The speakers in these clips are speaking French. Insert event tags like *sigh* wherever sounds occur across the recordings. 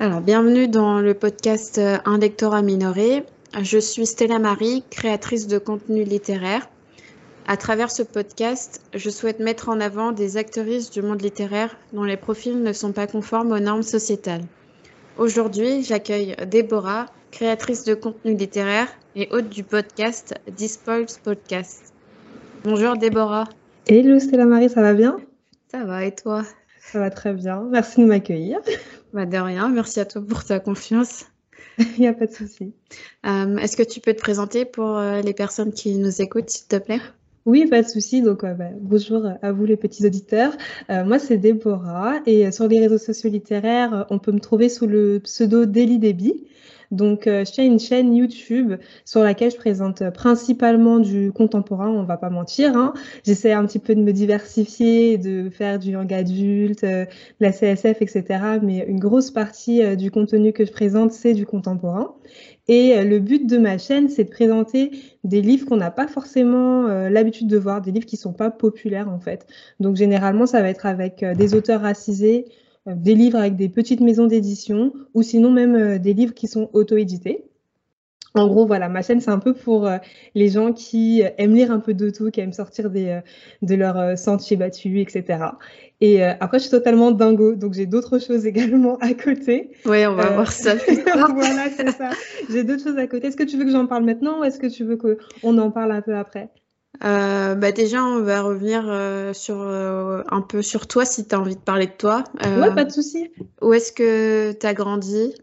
Alors, bienvenue dans le podcast euh, Un lectorat minoré. Je suis Stella Marie, créatrice de contenu littéraire. À travers ce podcast, je souhaite mettre en avant des actrices du monde littéraire dont les profils ne sont pas conformes aux normes sociétales. Aujourd'hui, j'accueille Déborah, créatrice de contenu littéraire et hôte du podcast Dispoils Podcast. Bonjour Déborah. Hello Stella Marie, ça va bien? Ça va et toi? Ça va très bien, merci de m'accueillir. *laughs* Bah de rien, merci à toi pour ta confiance. Il n'y a pas de souci. Euh, Est-ce que tu peux te présenter pour euh, les personnes qui nous écoutent, s'il te plaît? Oui, pas de souci. Donc, euh, bah, bonjour à vous les petits auditeurs. Euh, moi, c'est Déborah et sur les réseaux sociaux littéraires, on peut me trouver sous le pseudo Daily Débit. Donc, euh, je tiens une chaîne YouTube sur laquelle je présente euh, principalement du contemporain, on va pas mentir. Hein. J'essaie un petit peu de me diversifier, de faire du young adulte, euh, de la CSF, etc. Mais une grosse partie euh, du contenu que je présente, c'est du contemporain. Et euh, le but de ma chaîne, c'est de présenter des livres qu'on n'a pas forcément euh, l'habitude de voir, des livres qui sont pas populaires en fait. Donc, généralement, ça va être avec euh, des auteurs racisés, des livres avec des petites maisons d'édition ou sinon même des livres qui sont auto-édités. En gros, voilà, ma chaîne, c'est un peu pour les gens qui aiment lire un peu de tout, qui aiment sortir des, de leur sentier battu, etc. Et euh, après, je suis totalement dingo, donc j'ai d'autres *laughs* choses également à côté. Oui, on va Euh, voir ça *laughs* voilà, c'est ça. J'ai d'autres choses à côté. Est-ce que tu veux que j'en parle maintenant ou est-ce que tu veux qu'on en parle un peu après? Euh, bah déjà, on va revenir euh, sur euh, un peu sur toi si tu as envie de parler de toi. Ouais, pas de souci. où est-ce que tu as grandi?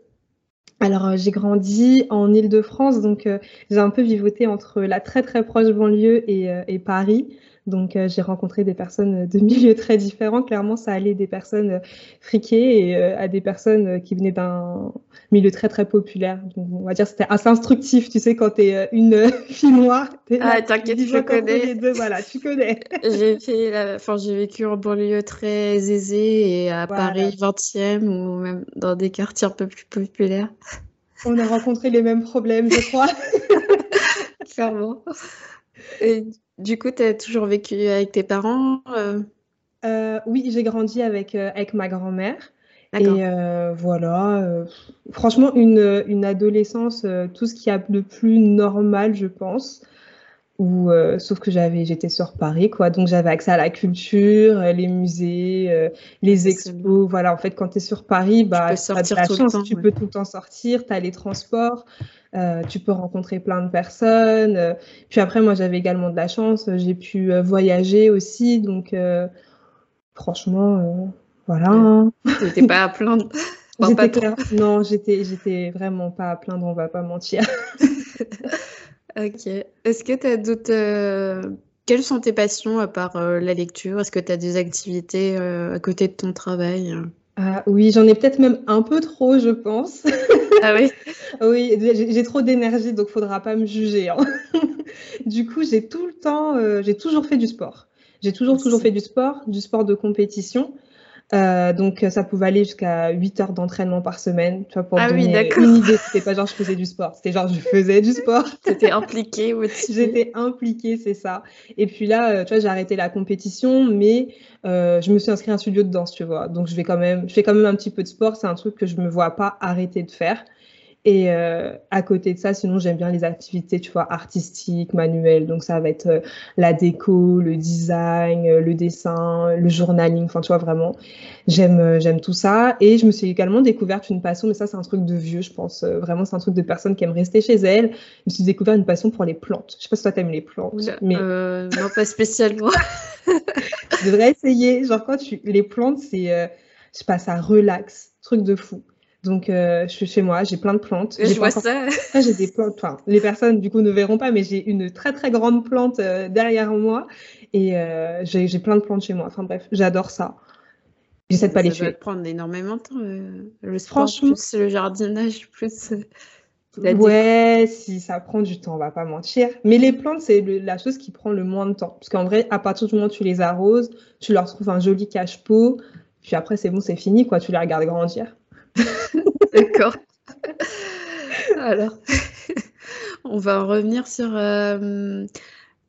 Alors, j'ai grandi en Île-de-France, donc j'ai un peu vivoté entre la très très proche banlieue et, et Paris. Donc, euh, j'ai rencontré des personnes de *laughs* milieux très différents. Clairement, ça allait des personnes euh, friquées et euh, à des personnes euh, qui venaient d'un milieu très très populaire. Donc, on va dire que c'était assez instructif, tu sais, quand t'es euh, une euh, *laughs* fille noire, Ah, t'inquiète, je connais. les deux, voilà, tu connais. *laughs* J'ai fait la- enfin, j'ai vécu en banlieue très aisée et à Voilà. Paris 20e ou même dans des quartiers un peu plus populaires. On a rencontré les mêmes problèmes, je crois. Clairement. Et du coup, tu as toujours vécu avec tes parents? euh, Euh, oui, j'ai grandi avec, euh, avec ma grand-mère. Et euh, voilà, euh, franchement, une, une adolescence, euh, tout ce qu'il y a de plus normal, je pense. Ou, euh, sauf que j'avais, j'étais sur Paris, quoi. Donc j'avais accès à la culture, euh, les musées, euh, les expos. Voilà, en fait, quand tu es sur Paris, Tu bah, peux tu as de la chance, temps, tu ouais. peux tout le temps sortir, tu as les transports, euh, tu peux rencontrer plein de personnes. Puis après, moi, j'avais également de la chance, j'ai pu voyager aussi. Donc, franchement, voilà. Hein. T'étais pas à plaindre. *laughs* Enfin, pas clair. Non, j'étais, j'étais vraiment pas à plaindre, on va pas mentir. *laughs* Ok. Est-ce que tu as d'autres... euh, Quelles sont tes passions à part euh, la lecture? Est-ce que tu as des activités euh, à côté de ton travail? Ah oui, j'en ai peut-être même un peu trop, je pense. *laughs* Ah oui? *laughs* Oui, j'ai trop d'énergie, donc faudra pas me juger, hein. *laughs* Du coup, j'ai tout le temps, j'ai toujours fait du sport. J'ai toujours, toujours fait du sport, du sport de compétition. Euh, donc, euh, ça pouvait aller jusqu'à 8 heures d'entraînement par semaine. Tu vois, pour Ah oui, donner d'accord. une idée, c'était pas genre je faisais du sport, c'était genre je faisais du sport. *laughs* T'étais impliquée, motivée. J'étais impliquée, c'est ça. Et puis là, euh, tu vois, j'ai arrêté la compétition, mais euh, je me suis inscrite à un studio de danse, tu vois. Donc je vais quand même, je fais quand même un petit peu de sport. C'est un truc que je me vois pas arrêter de faire. Et euh, à côté de ça, sinon j'aime bien les activités, tu vois, artistiques, manuelles. Donc ça va être euh, la déco, le design, euh, le dessin, le journaling. Enfin, tu vois, vraiment, j'aime, j'aime tout ça. Et je me suis également découverte une passion, mais ça c'est un truc de vieux, je pense. Vraiment, c'est un truc de personnes qui aiment rester chez elles. Je me suis découvert une passion pour les plantes. Je sais pas si toi t'aimes les plantes, Oula, mais non, pas spécialement. *laughs* *laughs* tu devrais essayer. Genre quand tu les plantes, c'est, je sais pas, ça relaxe, truc de fou. Donc euh, je suis chez moi, j'ai plein de plantes. Je vois ça. Après, *laughs* j'ai des plantes. Enfin, les personnes du coup ne verront pas, mais j'ai une très très grande plante euh, derrière moi et euh, j'ai plein de plantes chez moi. Enfin bref, j'adore ça. J'essaie de pas Ça les tuer. te prendre énormément de temps. le sport, Franchement. plus le jardinage, plus. Ouais, si ça prend du temps, on va pas mentir. Mais les plantes, c'est le- la chose qui prend le moins de temps. Parce qu'en vrai, à partir du moment où tu les arroses, tu leur trouves un joli cache-pot, puis après, c'est bon, c'est fini, quoi. Tu les regardes grandir. *laughs* D'accord. Alors, *laughs* on va en revenir sur euh,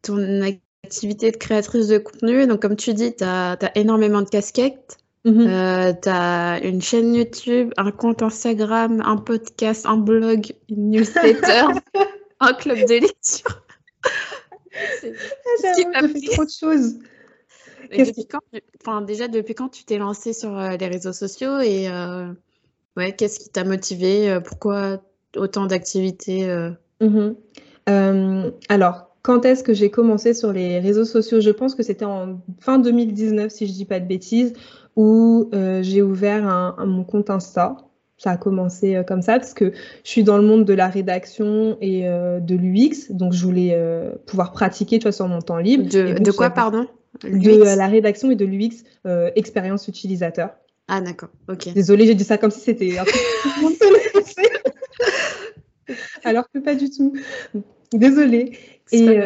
ton activité de créatrice de contenu. Donc, comme tu dis, tu as, énormément de casquettes. Mhm. tu as une chaîne YouTube, un compte Instagram, un podcast, un blog, une newsletter, *laughs* un club de lecture. Ah, j'avoue, fais trop de choses. enfin, déjà, depuis quand tu t'es lancé sur euh, les réseaux sociaux et euh, ouais, qu'est-ce qui t'a motivé euh, Pourquoi autant d'activités mhm. Alors, quand est-ce que j'ai commencé sur les réseaux sociaux? Je pense que c'était en fin 2019, si je dis pas de bêtises, où j'ai ouvert un, mon compte Insta ça a commencé comme ça parce que je suis dans le monde de la rédaction et de l'UX, donc je voulais pouvoir pratiquer tu vois, sur mon temps libre. De, quoi, pardon? De la rédaction et de l'UX, expérience utilisateur. Ah d'accord, ok. Désolée, j'ai dit ça comme si c'était un *laughs* Alors que pas du tout. Désolée. Et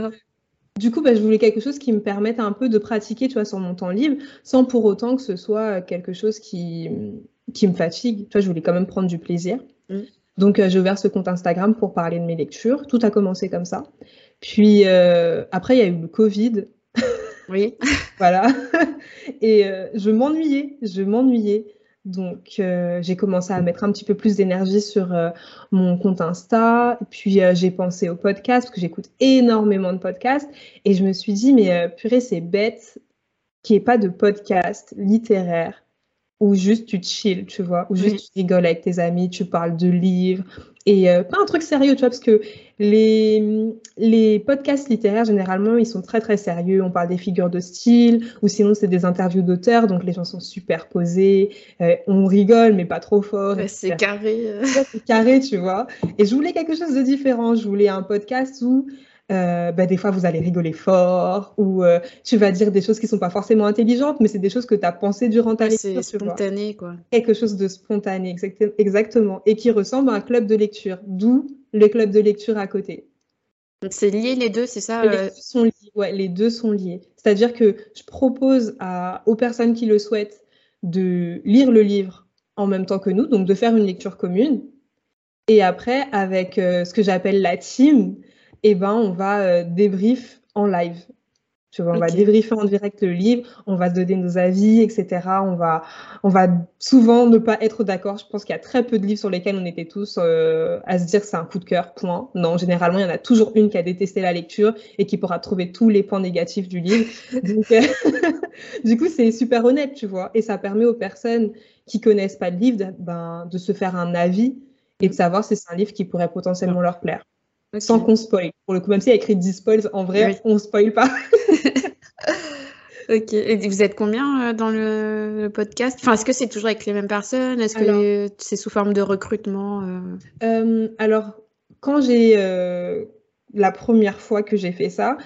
du coup, bah, je voulais quelque chose qui me permette un peu de pratiquer tu vois, sur mon temps libre, sans pour autant que ce soit quelque chose qui qui me fatigue. Tu vois, je voulais quand même prendre du plaisir. Mm. Donc, euh, j'ai ouvert ce compte Instagram pour parler de mes lectures. Tout a commencé comme ça. Puis euh, après, il y a eu le Covid. *laughs* Oui. *laughs* voilà. Et euh, je m'ennuyais. Je m'ennuyais. Donc, j'ai commencé à mettre un petit peu plus d'énergie sur mon compte Insta. Puis, j'ai pensé au podcast, que j'écoute énormément de podcasts. Et je me suis dit, mais purée, c'est bête qu'il n'y ait pas de podcast littéraire ou juste tu chill, tu vois, ou juste tu rigoles avec tes amis, tu parles de livres, et euh, pas un truc sérieux, tu vois, parce que les, les podcasts littéraires, généralement, ils sont très très sérieux, on parle des figures de style, ou sinon c'est des interviews d'auteurs, donc les gens sont super posés, euh, on rigole, mais pas trop fort. c'est carré. Euh. c'est carré, tu vois. Et je voulais quelque chose de différent, je voulais un podcast où euh, bah, des fois vous allez rigoler fort ou euh, tu vas dire des choses qui sont pas forcément intelligentes, mais c'est des choses que tu as pensées durant ta lecture. C'est spontané, quoi. Quelque chose de spontané, exactement, et qui ressemble à un club de lecture, d'où le club de lecture à côté. C'est lié les deux, c'est ça les, euh? deux sont liés, ouais, les deux sont liés. C'est-à-dire que je propose à, aux personnes qui le souhaitent de lire le livre en même temps que nous, donc de faire une lecture commune. Et après, avec ce que j'appelle la team, eh ben, on va euh, débrief en live. Tu vois, on va débriefer en direct le livre, on va se donner nos avis, etc. On va, on va souvent ne pas être d'accord. Je pense qu'il y a très peu de livres sur lesquels on était tous euh, à se dire c'est un coup de cœur, point. Non, généralement, il y en a toujours une qui a détesté la lecture et qui pourra trouver tous les points négatifs du livre. *laughs* Euh, *laughs* du coup, c'est super honnête, tu vois. Et ça permet aux personnes qui connaissent pas de livre de, ben, de se faire un avis et de savoir si c'est un livre qui pourrait potentiellement leur plaire. Sans qu'on spoil. Pour le coup, même s'il y a écrit 10 spoils, en vrai, on on spoil pas. *laughs* *laughs* ok. Et vous êtes combien euh, dans le, podcast? Enfin, est-ce que c'est toujours avec les mêmes personnes? Est-ce que c'est sous forme de recrutement euh? Euh, Alors, quand j'ai la première fois que j'ai fait ça,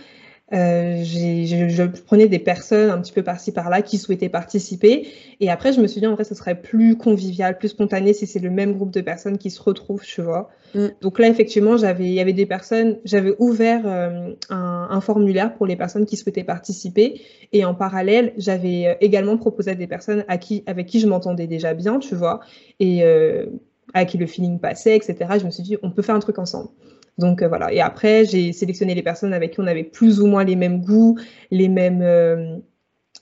euh, je, je, prenais des personnes un petit peu par-ci par-là qui souhaitaient participer. Et après, je me suis dit, en vrai, ce serait plus convivial, plus spontané si c'est le même groupe de personnes qui se retrouvent, tu vois. Mm. Donc là, effectivement, j'avais, il y avait des personnes, j'avais ouvert euh, un, un, formulaire pour les personnes qui souhaitaient participer. Et en parallèle, j'avais euh, également proposé à des personnes à qui, avec qui je m'entendais déjà bien, tu vois. Et euh, à qui le feeling passait, etc. Je me suis dit, on peut faire un truc ensemble. Donc euh, voilà. Et après, j'ai sélectionné les personnes avec qui on avait plus ou moins les mêmes goûts, les mêmes, euh,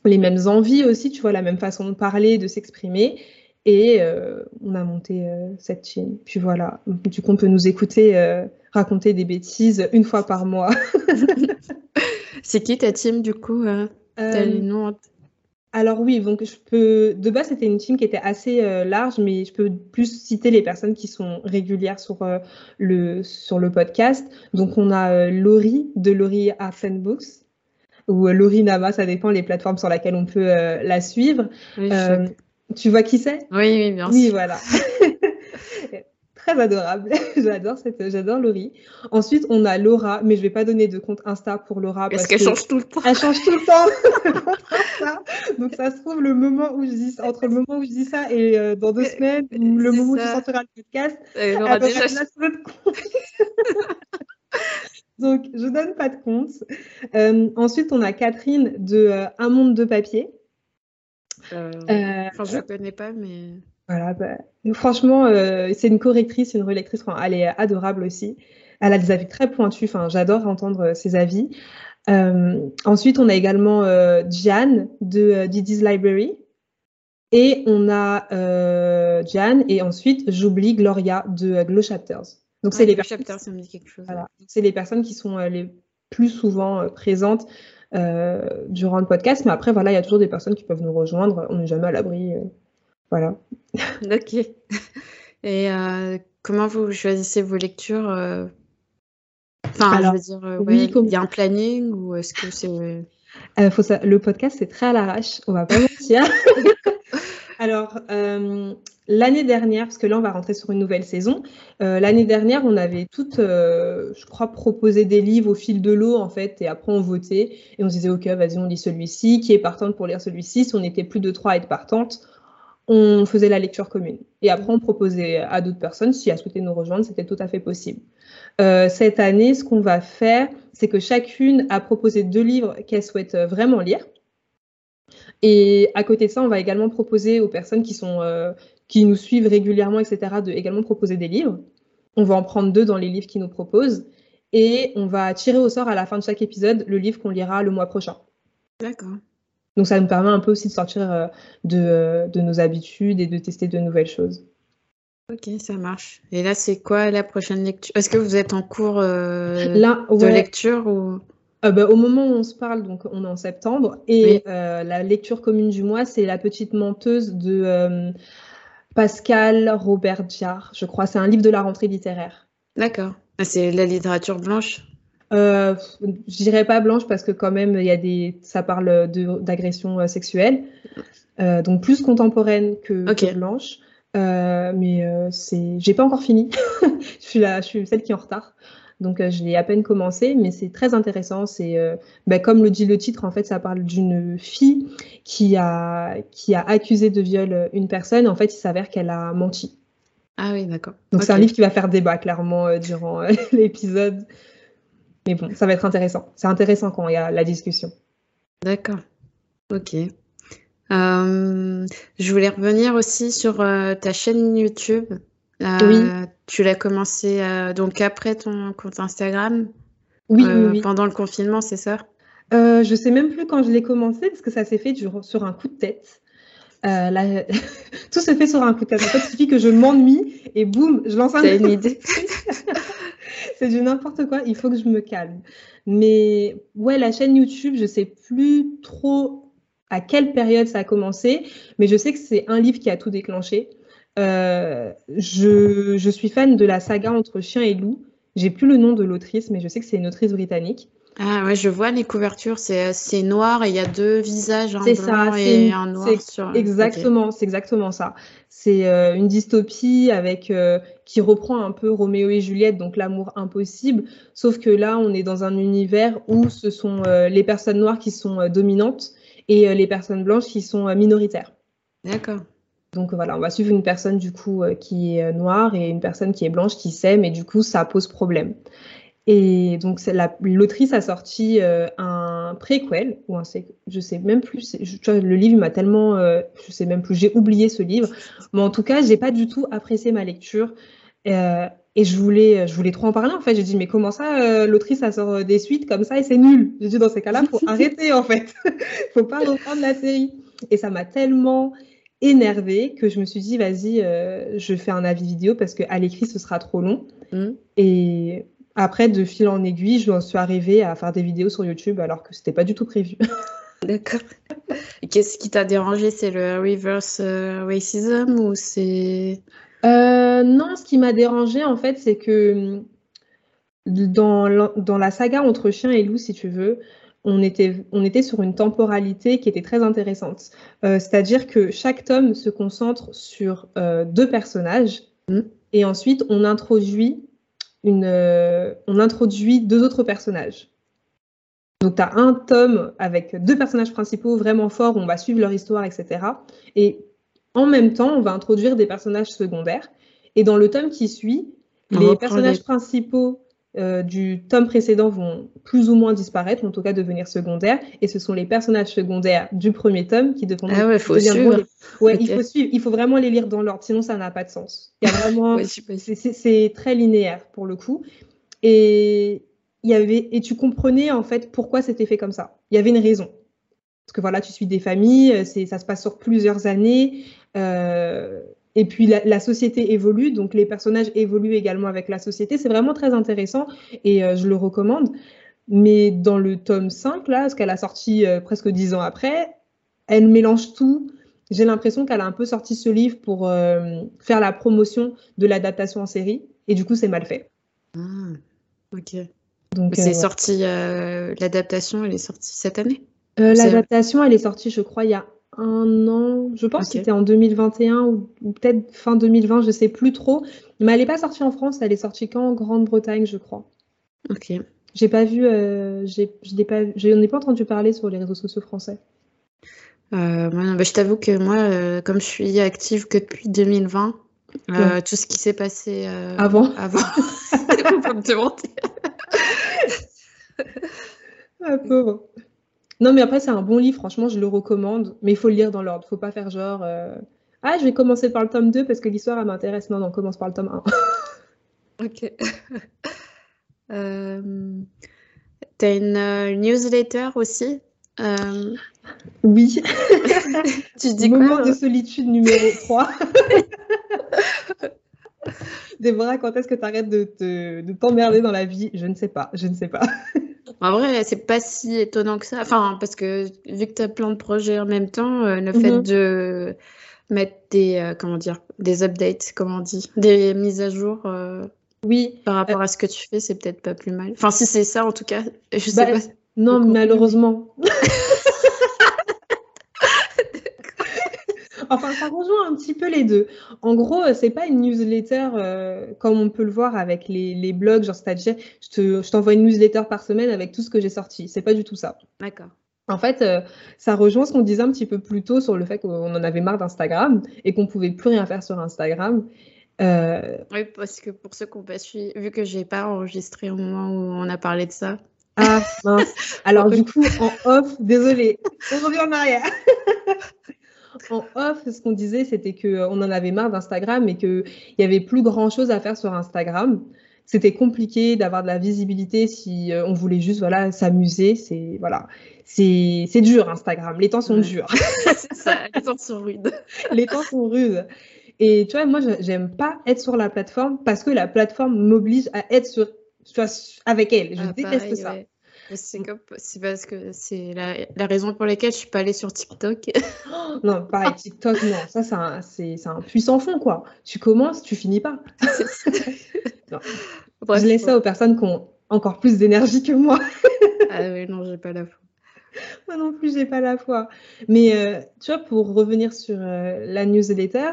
les mêmes envies aussi, tu vois, la même façon de parler, de s'exprimer. Et euh, on a monté cette chaîne. Puis voilà. Du coup, on peut nous écouter raconter des bêtises une fois par mois. *laughs* C'est qui ta team du coup T'as les noms alors oui, donc je peux. De base, c'était une team qui était assez euh, large, mais je peux plus citer les personnes qui sont régulières sur euh, le sur le podcast. Donc on a euh, Laurie de Laurie Books ou Laurie Nama, ça dépend les plateformes sur lesquelles on peut la suivre. tu vois qui c'est? Oui, oui, bien sûr. Oui, voilà. *laughs* très adorable. *laughs* j'adore cette, j'adore Laurie. Ensuite, on a Laura, mais je vais pas donner de compte Insta pour Laura parce, qu'elle change tout le temps. Elle change tout le temps. *laughs* Donc ça se trouve le moment où je dis entre le moment où je dis ça et euh, dans deux semaines ou le moment où tu sortiras le podcast, elle aura déjà *laughs* compte. Donc je donne pas de compte. Euh, ensuite, on a Catherine de euh, Un monde de papier. enfin, je ne connais pas, mais. Voilà, bah, franchement, euh, c'est une correctrice, une relectrice, elle est adorable aussi. Elle a des avis très pointus, enfin, j'adore entendre euh, ses avis. Euh, ensuite, on a également Diane de Didi's Library. Et on a euh, Jan, et ensuite j'oublie Gloria de Glow Chapters. Donc c'est les Chapters, ça me dit quelque chose. Voilà. C'est les personnes qui sont les plus souvent présentes durant le podcast. Mais après, voilà, il y a toujours des personnes qui peuvent nous rejoindre. On n'est jamais à l'abri. Voilà. *laughs* ok. Et comment vous choisissez vos lectures Enfin, je veux dire, oui, il y a un planning ou est-ce que c'est *laughs* euh, faut ça... Le podcast, c'est très à l'arrache, on va pas *laughs* mentir. Alors, euh, l'année dernière, parce que là, on va rentrer sur une nouvelle saison, euh, l'année dernière, on avait toutes, je crois, proposé des livres au fil de l'eau, en fait, et après, on votait, et on se disait, OK, vas-y, on lit celui-ci, qui est partante pour lire celui-ci. Si on était plus de trois à être partante, on faisait la lecture commune. Et après, on proposait à d'autres personnes, si elles souhaitaient nous rejoindre, c'était tout à fait possible. Euh, cette année, ce qu'on va faire, c'est que chacune a proposé deux livres qu'elle souhaite euh, vraiment lire. Et à côté de ça, on va également proposer aux personnes qui, sont, euh, qui nous suivent régulièrement, etc., de également proposer des livres. On va en prendre deux dans les livres qu'ils nous proposent. Et on va tirer au sort à la fin de chaque épisode le livre qu'on lira le mois prochain. D'accord. Donc ça nous permet un peu aussi de sortir de, de nos habitudes et de tester de nouvelles choses. Ok, ça marche. Et là, c'est quoi la prochaine lecture? Est-ce que vous êtes en cours euh, de lecture ou? Euh, bah, Au moment où on se parle, donc on est en septembre, et euh, la lecture commune du mois, c'est La petite menteuse de Pascal Robert Diard, je crois. C'est un livre de la rentrée littéraire. D'accord. Ah, c'est la littérature blanche? Euh, Je dirais pas blanche parce que quand même, il y a des, ça parle d'agression sexuelle, donc plus contemporaine que, que blanche. Euh, mais euh, c'est, j'ai pas encore fini. *laughs* je suis là, je suis celle qui est en retard. Donc euh, je l'ai à peine commencé, mais c'est très intéressant. C'est, bah, comme le dit le titre, en fait, ça parle d'une fille qui a qui a accusé de viol une personne. En fait, il s'avère qu'elle a menti. Ah oui, d'accord. Donc c'est un livre qui va faire débat clairement durant *laughs* l'épisode. Mais bon, ça va être intéressant. C'est intéressant quand il y a la discussion. D'accord. Ok. Euh, je voulais revenir aussi sur euh, ta chaîne YouTube. Euh, oui. Tu l'as commencé donc après ton compte Instagram Oui, oui, Pendant le confinement, c'est ça? Euh, Je sais même plus quand je l'ai commencé parce que ça s'est fait sur un coup de tête. *laughs* Tout se fait sur un coup de tête. En fait, il suffit que je m'ennuie et boum, je lance un. une idée? *laughs* c'est du n'importe quoi. Il faut que je me calme. Mais ouais, la chaîne YouTube, je sais plus trop à quelle période ça a commencé, mais je sais que c'est un livre qui a tout déclenché. Euh, je, je, suis fan de la saga entre chien et loup. J'ai plus le nom de l'autrice, mais je sais que c'est une autrice britannique. Ah ouais, je vois les couvertures, c'est noir et il y a deux visages, un blanc et un noir sur. Exactement, c'est exactement ça. C'est euh, une dystopie avec euh, qui reprend un peu Roméo et Juliette, donc l'amour impossible. Sauf que là, on est dans un univers où ce sont les personnes noires qui sont dominantes et euh, les personnes blanches qui sont euh, minoritaires. D'accord. Donc voilà, on va suivre une personne du coup euh, qui est noire et une personne qui est blanche qui s'aime et du coup ça pose problème. Et donc l'autrice a sorti un préquel ou un je sais même plus, le livre m'a tellement, je sais même plus, j'ai oublié ce livre, mais en tout cas j'ai pas du tout apprécié ma lecture. Et je voulais, je voulais trop en parler en fait. J'ai dit mais comment ça, euh, l'autrice a sort euh, des suites comme ça et c'est nul? J'ai dit dans ces cas-là, faut *laughs* arrêter en fait. *laughs* faut pas reprendre la série. Et ça m'a tellement énervée que je me suis dit vas-y, euh, je fais un avis vidéo parce qu'à l'écrit ce sera trop long. Mm. Et après de fil en aiguille, je suis arrivée à faire des vidéos sur YouTube alors que c'était pas du tout prévu. *laughs* D'accord. Qu'est-ce qui t'a dérangé? C'est le reverse racism ou c'est euh, non, ce qui m'a dérangé en fait, c'est que dans la, saga entre chien et loup, si tu veux, on était, on était sur une temporalité qui était très intéressante. Euh, c'est-à-dire que chaque tome se concentre sur euh, deux personnages mmh. et ensuite on introduit, une, on introduit deux autres personnages. Donc, tu as un tome avec deux personnages principaux vraiment forts, où on va suivre leur histoire, etc. Et en même temps, on va introduire des personnages secondaires. Et dans le tome qui suit, les personnages principaux euh, du tome précédent vont plus ou moins disparaître, en tout cas devenir secondaires, et ce sont les personnages secondaires du premier tome qui devront ah ouais, faut suivre. Ouais, il faut suivre, il faut vraiment les lire dans l'ordre, sinon ça n'a pas de sens. Il y a *laughs* vraiment, c'est très linéaire pour le coup, et il y avait, et tu comprenais en fait pourquoi c'était fait comme ça. Il y avait une raison. parce que voilà, tu suis des familles, c'est, ça se passe sur plusieurs années. Et puis la, société évolue, donc les personnages évoluent également avec la société. C'est vraiment très intéressant et je le recommande. Mais dans le tome 5, là, ce qu'elle a sorti presque dix ans après, elle mélange tout. J'ai l'impression qu'elle a un peu sorti ce livre pour faire la promotion de l'adaptation en série. Et du coup, c'est mal fait. Ah, ok. Donc, c'est sorti, l'adaptation, elle est sortie cette année? Euh, l'adaptation, elle est sortie, je crois, il y a un an. Je pense que c'était en 2021 ou, peut-être fin 2020, je sais plus trop. Mais elle n'est pas sortie en France, elle est sortie qu'en Grande-Bretagne, je crois. Ok. J'ai pas vu, euh, je n'ai pas, ai pas entendu parler sur les réseaux sociaux français. Euh, bah, je t'avoue que moi, comme je suis active que depuis 2020, tout ce qui s'est passé avant, *laughs* avant, *laughs* pas me demander. ah, pauvre. Non, mais après, c'est un bon livre, franchement, je le recommande, mais il faut le lire dans l'ordre. Il faut pas faire genre euh, Ah, je vais commencer par le tome 2 parce que l'histoire, elle m'intéresse. Non, non, commence par le tome 1. *laughs* ok. *laughs* euh... T'as une euh, newsletter aussi euh, Oui. *laughs* tu dis Moment de solitude numéro 3. *laughs* Déborah, quand est-ce que tu arrêtes de t'emmerder dans la vie? Je ne sais pas, je ne sais pas. *laughs* En vrai, c'est pas si étonnant que ça. Enfin, parce que vu que tu as plein de projets en même temps, euh, le fait mhm. de mettre des, euh, comment dire, des updates, comment on dit, des mises à jour. Euh, oui. Par rapport à ce que tu fais, c'est peut-être pas plus mal. Enfin, si c'est ça, en tout cas, je sais bah, pas. Non, malheureusement. *laughs* Enfin, ça rejoint un petit peu les deux. En gros, c'est pas une newsletter euh, comme on peut le voir avec les, blogs, genre c'est-à-dire je t'envoie une newsletter par semaine avec tout ce que j'ai sorti. C'est pas du tout ça. D'accord. En fait, euh, ça rejoint ce qu'on disait un petit peu plus tôt sur le fait qu'on en avait marre d'Instagram et qu'on pouvait plus rien faire sur Instagram. Euh, oui, parce que pour ceux qui n'ont pas suivi, vu que j'ai pas enregistré au moment où on a parlé de ça. Ah mince. *laughs* Alors du coup, en off, désolé, *laughs* on revient en arrière. *laughs* en off, ce qu'on disait, c'était qu'on euh, en avait marre d'Instagram et qu'il n'y avait plus grand-chose à faire sur Instagram. C'était compliqué d'avoir de la visibilité si euh, on voulait juste voilà s'amuser. C'est voilà, c'est dur Instagram. Les temps sont durs. *laughs* c'est ça, les temps sont rudes. *laughs* les temps sont rudes. Et tu vois, moi, j'aime pas être sur la plateforme parce que la plateforme m'oblige à être sur, avec elle. Je ah, déteste ça. C'est parce que c'est la, raison pour laquelle je suis pas allée sur TikTok. *gasps* non, pareil, TikTok, non. Ça, c'est un, puissant fond, quoi. Tu commences, tu finis pas. *laughs* je laisse ça aux personnes qui ont encore plus d'énergie que moi. *laughs* ah oui, non, j'ai pas la foi. Moi non plus, j'ai pas la foi. Mais euh, tu vois, pour revenir sur euh, la newsletter,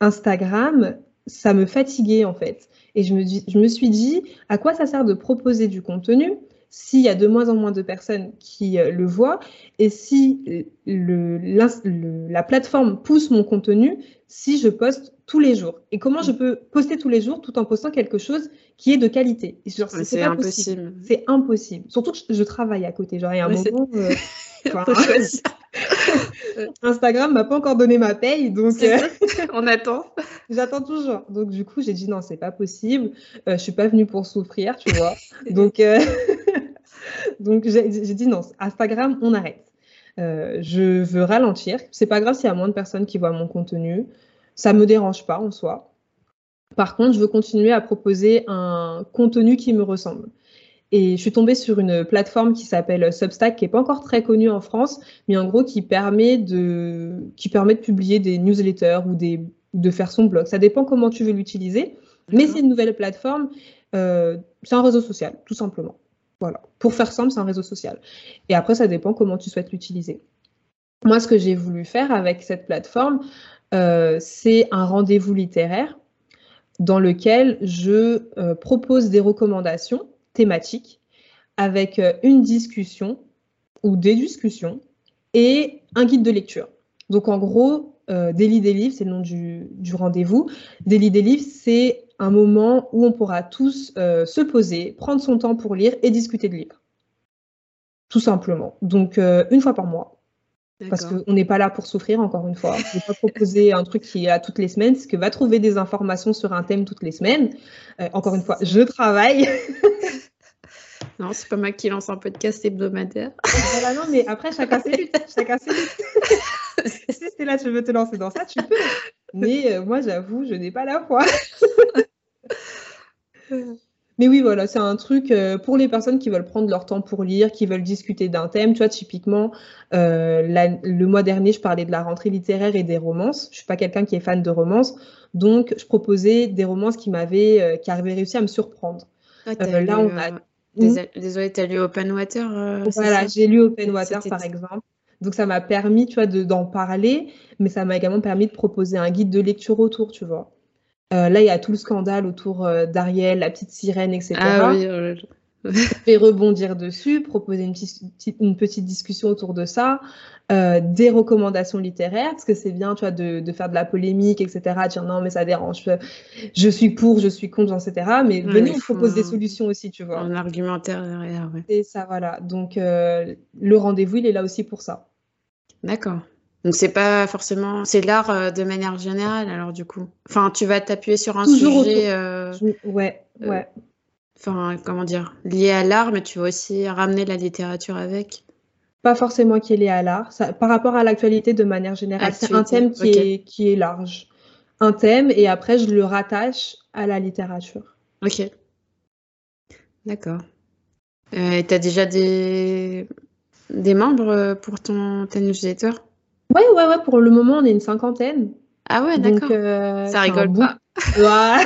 Instagram, ça me fatiguait en fait. Et je me, je me suis dit, à quoi ça sert de proposer du contenu s'il y a de moins en moins de personnes qui euh, le voient et si le, la plateforme pousse mon contenu, si je poste tous les jours. Et comment je peux poster tous les jours tout en postant quelque chose qui est de qualité? C'est impossible. C'est impossible. Surtout que je, travaille à côté. Genre, il y a un moment. Euh, *laughs* *laughs* Instagram m'a pas encore donné ma paye, donc euh, *laughs* on attend. J'attends toujours. Donc du coup, j'ai dit non, c'est pas possible. Je je suis pas venue pour souffrir, tu vois. donc donc j'ai dit non, Instagram, on arrête. Euh, je veux ralentir. C'est pas grave s'il y a moins de personnes qui voient mon contenu. Ça me dérange pas en soi. Par contre, je veux continuer à proposer un contenu qui me ressemble. Et je suis tombée sur une plateforme qui s'appelle Substack, qui n'est pas encore très connue en France, mais en gros qui permet de, qui permet de publier des newsletters ou des, de faire son blog. Ça dépend comment tu veux l'utiliser. Mais c'est une nouvelle plateforme. Euh, c'est un réseau social, tout simplement. Voilà. Pour faire simple, c'est un réseau social. Et après, ça dépend comment tu souhaites l'utiliser. Moi, ce que j'ai voulu faire avec cette plateforme, euh, c'est un rendez-vous littéraire dans lequel je euh, propose des recommandations thématiques avec euh, une discussion ou des discussions et un guide de lecture. Donc en gros, Délit des livres, c'est le nom du, du rendez-vous. Délit des livres, c'est un moment où on pourra tous euh, se poser, prendre son temps pour lire et discuter de livres. Tout simplement. Donc, euh, une fois par mois. Parce qu'on n'est pas là pour souffrir, encore une fois. Je ne vais pas proposer un truc qui est à toutes les semaines, parce que va trouver des informations sur un thème toutes les semaines. Euh, encore une fois, je travaille. *laughs* Non, c'est pas moi qui lance un podcast hebdomadaire. Voilà, non, mais après, chacun ses *laughs* luttes. Chacun ses luttes. Si c'est là, tu veux te lancer dans ça, tu peux. Mais euh, moi, j'avoue, je n'ai pas la foi. *laughs* Mais oui, voilà, c'est un truc euh, pour les personnes qui veulent prendre leur temps pour lire, qui veulent discuter d'un thème. Tu vois, typiquement, euh, le mois dernier, je parlais de la rentrée littéraire et des romances. Je suis pas quelqu'un qui est fan de romances, donc je proposais des romances qui m'avaient, euh, qui avaient réussi à me surprendre. Ah, là, on a. Hmm? Désolée, tu as lu Open Water Voilà, j'ai lu Open Water par exemple. Donc ça m'a permis, tu vois, d'en parler, mais ça m'a également permis de proposer un guide de lecture autour, tu vois. Euh, là, il y a tout le scandale autour euh, d'Ariel, la petite sirène, etc. Ah oui, oh rebondir dessus, proposer une, petite, une petite discussion autour de ça, euh, des recommandations littéraires, parce que c'est bien, tu vois, de, faire de la polémique, etc., dire non, mais ça dérange, je suis pour, je suis contre, etc. Mais venez, on propose des solutions aussi, tu vois. Un argumentaire derrière, oui. Et ça, voilà. Donc, le rendez-vous, il est là aussi pour ça. D'accord. Donc c'est pas forcément, c'est l'art euh, de manière générale alors du coup. Enfin, tu vas t'appuyer sur un sujet. Euh, ouais, euh, ouais. Enfin, comment dire, lié à l'art, mais tu vas aussi ramener la littérature avec. Pas forcément qui est lié à l'art. Par rapport à l'actualité de manière générale, c'est un thème qui est qui est large. Un thème et après je le rattache à la littérature. Ok. D'accord. Euh, tu as déjà des, des membres pour ton ta newsletter? Ouais, ouais, ouais, pour le moment, on est une cinquantaine. Ah ouais, d'accord. Euh, ça rigole pas. *laughs*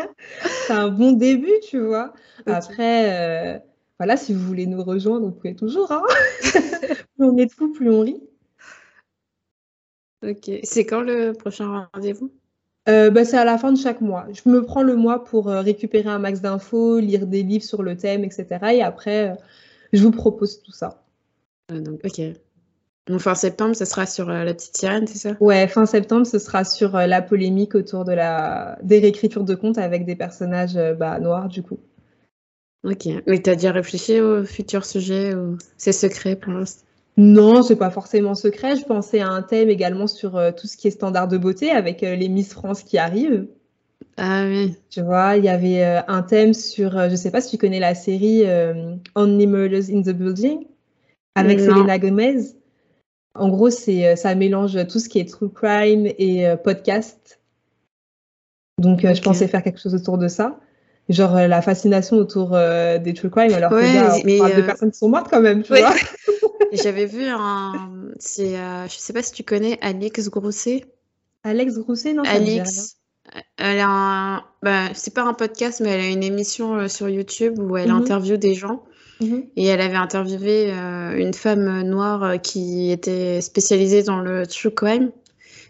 *laughs* c'est un bon début, tu vois. Après, euh, voilà, si vous voulez nous rejoindre, vous pouvez toujours. Hein *laughs* plus on est de fous, plus on rit. Ok. C'est quand le prochain rendez-vous? Euh, bah, C'est à la fin de chaque mois. Je me prends le mois pour récupérer un max d'infos, lire des livres sur le thème, etc. Et après, je vous propose tout ça. donc, ok. Donc fin septembre, ce sera sur euh, la petite sirène, c'est ça? Ouais, fin septembre, ce sera sur euh, la polémique autour de la des réécritures de contes avec des personnages euh, bah, noirs du coup. Ok. Mais tu as déjà réfléchi au futur sujet ou c'est secret pour l'instant? Non, c'est pas forcément secret. Je pensais à un thème également sur tout ce qui est standard de beauté avec les Miss France qui arrivent. Ah oui. Tu vois, il y avait un thème sur, je sais pas si tu connais la série Only Murders in the Building avec Selena Gomez. En gros, c'est euh, ça mélange tout ce qui est true crime et euh, podcast. Donc, euh, je pensais faire quelque chose autour de ça. Genre la fascination autour des true crime, alors que là, on parle de personnes qui sont mortes quand même, tu vois. *laughs* J'avais vu un. C'est, je sais pas si tu connais Alex Grousset. Alex Grousset, non Alex. Elle a un. Bah, c'est pas un podcast, mais elle a une émission sur YouTube où elle mhm. interviewe des gens. Mhm. Et elle avait interviewé euh, une femme noire euh, qui était spécialisée dans le true crime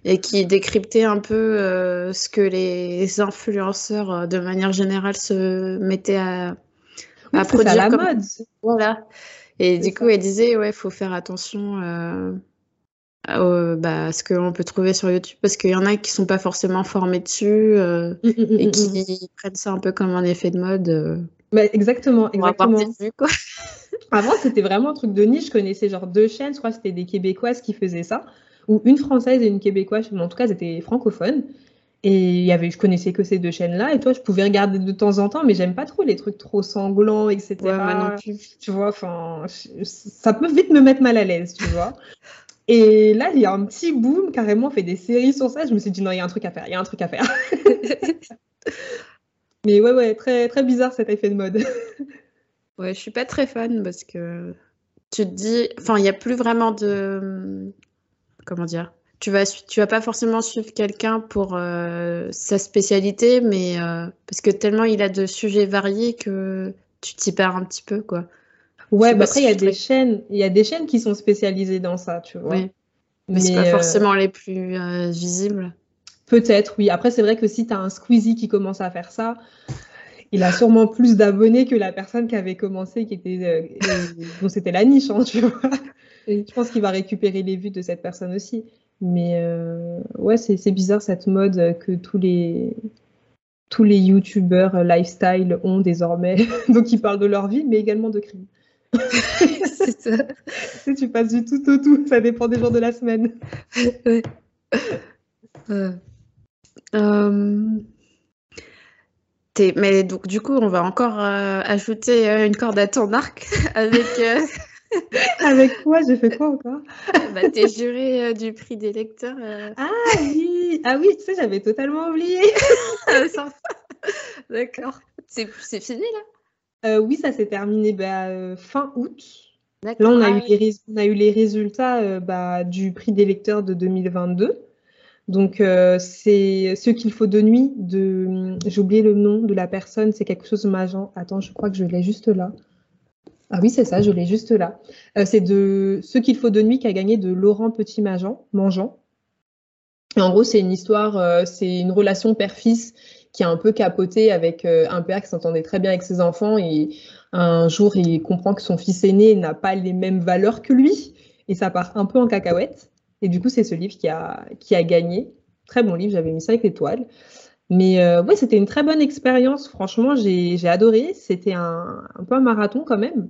et qui décryptait un peu euh, ce que les influenceurs, de manière générale, se mettaient à, à produire. À la mode. Voilà. Et du coup, elle disait, ouais, il faut faire attention bah, à ce qu'on peut trouver sur YouTube, parce qu'il y en a qui sont pas forcément formés dessus mm, *laughs* et qui prennent ça un peu comme un effet de mode. Bah, exactement, exactement. *laughs* Avant, c'était vraiment un truc de niche. Je connaissais genre deux chaînes, je crois que c'était des Québécoises qui faisaient ça, ou une Française et une Québécoise, mais en tout cas, c'était francophone. Et y avait, je connaissais que ces deux chaînes-là, et toi, je pouvais regarder de temps en temps, mais j'aime pas trop les trucs trop sanglants, etc. Tu vois, enfin, ça peut vite me mettre mal à l'aise, tu vois. *laughs* Et là, il y a un petit boom, carrément, on fait des séries sur ça. Je me suis dit, non, il y a un truc à faire, il y a un truc à faire. *laughs* Mais ouais, ouais, très, très bizarre cet effet de mode. ouais, je suis pas très fan parce que tu te dis, enfin, il n'y a plus vraiment de, comment dire, tu vas, tu vas pas forcément suivre quelqu'un pour euh, sa spécialité, mais euh, parce que tellement il a de sujets variés que tu t'y perds un petit peu, quoi. Ouais, bah après il y a des chaînes, il y a des chaînes qui sont spécialisées dans ça, tu vois. Mais, mais c'est pas euh, forcément les plus visibles. Peut-être, oui. Après, c'est vrai que si tu as un Squeezie qui commence à faire ça, il a sûrement plus d'abonnés que la personne qui avait commencé, qui était, euh, c'était la niche, hein, tu vois. je pense qu'il va récupérer les vues de cette personne aussi. Mais euh, ouais, c'est bizarre cette mode que tous les tous les youtubeurs lifestyle ont désormais. *laughs* Donc ils parlent de leur vie, mais également de crime. *laughs* c'est ça. tu passes du tout au tout, ça dépend des jours de la semaine. Euh, Mais donc, du coup, on va encore ajouter une corde à ton arc *laughs* avec. *laughs* avec quoi? J'ai fait quoi encore? Bah, T'es juré du prix des lecteurs. Ah oui Ah oui, tu sais, j'avais totalement oublié. D'accord. C'est fini là? Euh, oui, ça s'est terminé bah, euh, fin août. Là, on a, eu ah les, on a eu les résultats euh, bah, du prix des lecteurs de 2022. Donc, c'est ce qu'il faut de nuit. De... J'ai oublié le nom de la personne, c'est quelque chose de. Attends, je crois que je l'ai juste là. Ah oui, c'est ça, je l'ai juste là. c'est de ce qu'il faut de nuit qui a gagné de Laurent Petit-Mangeant. Mangeant. en gros, c'est une histoire, c'est une relation père-fils qui a un peu capoté avec euh, un père qui s'entendait très bien avec ses enfants et un jour il comprend que son fils aîné n'a pas les mêmes valeurs que lui et ça part un peu en cacahuète. Et du coup, c'est ce livre qui a, gagné. Très bon livre, j'avais mis 5 étoiles. Mais euh, ouais, c'était une très bonne expérience. Franchement, j'ai adoré. C'était un, un, peu un marathon quand même,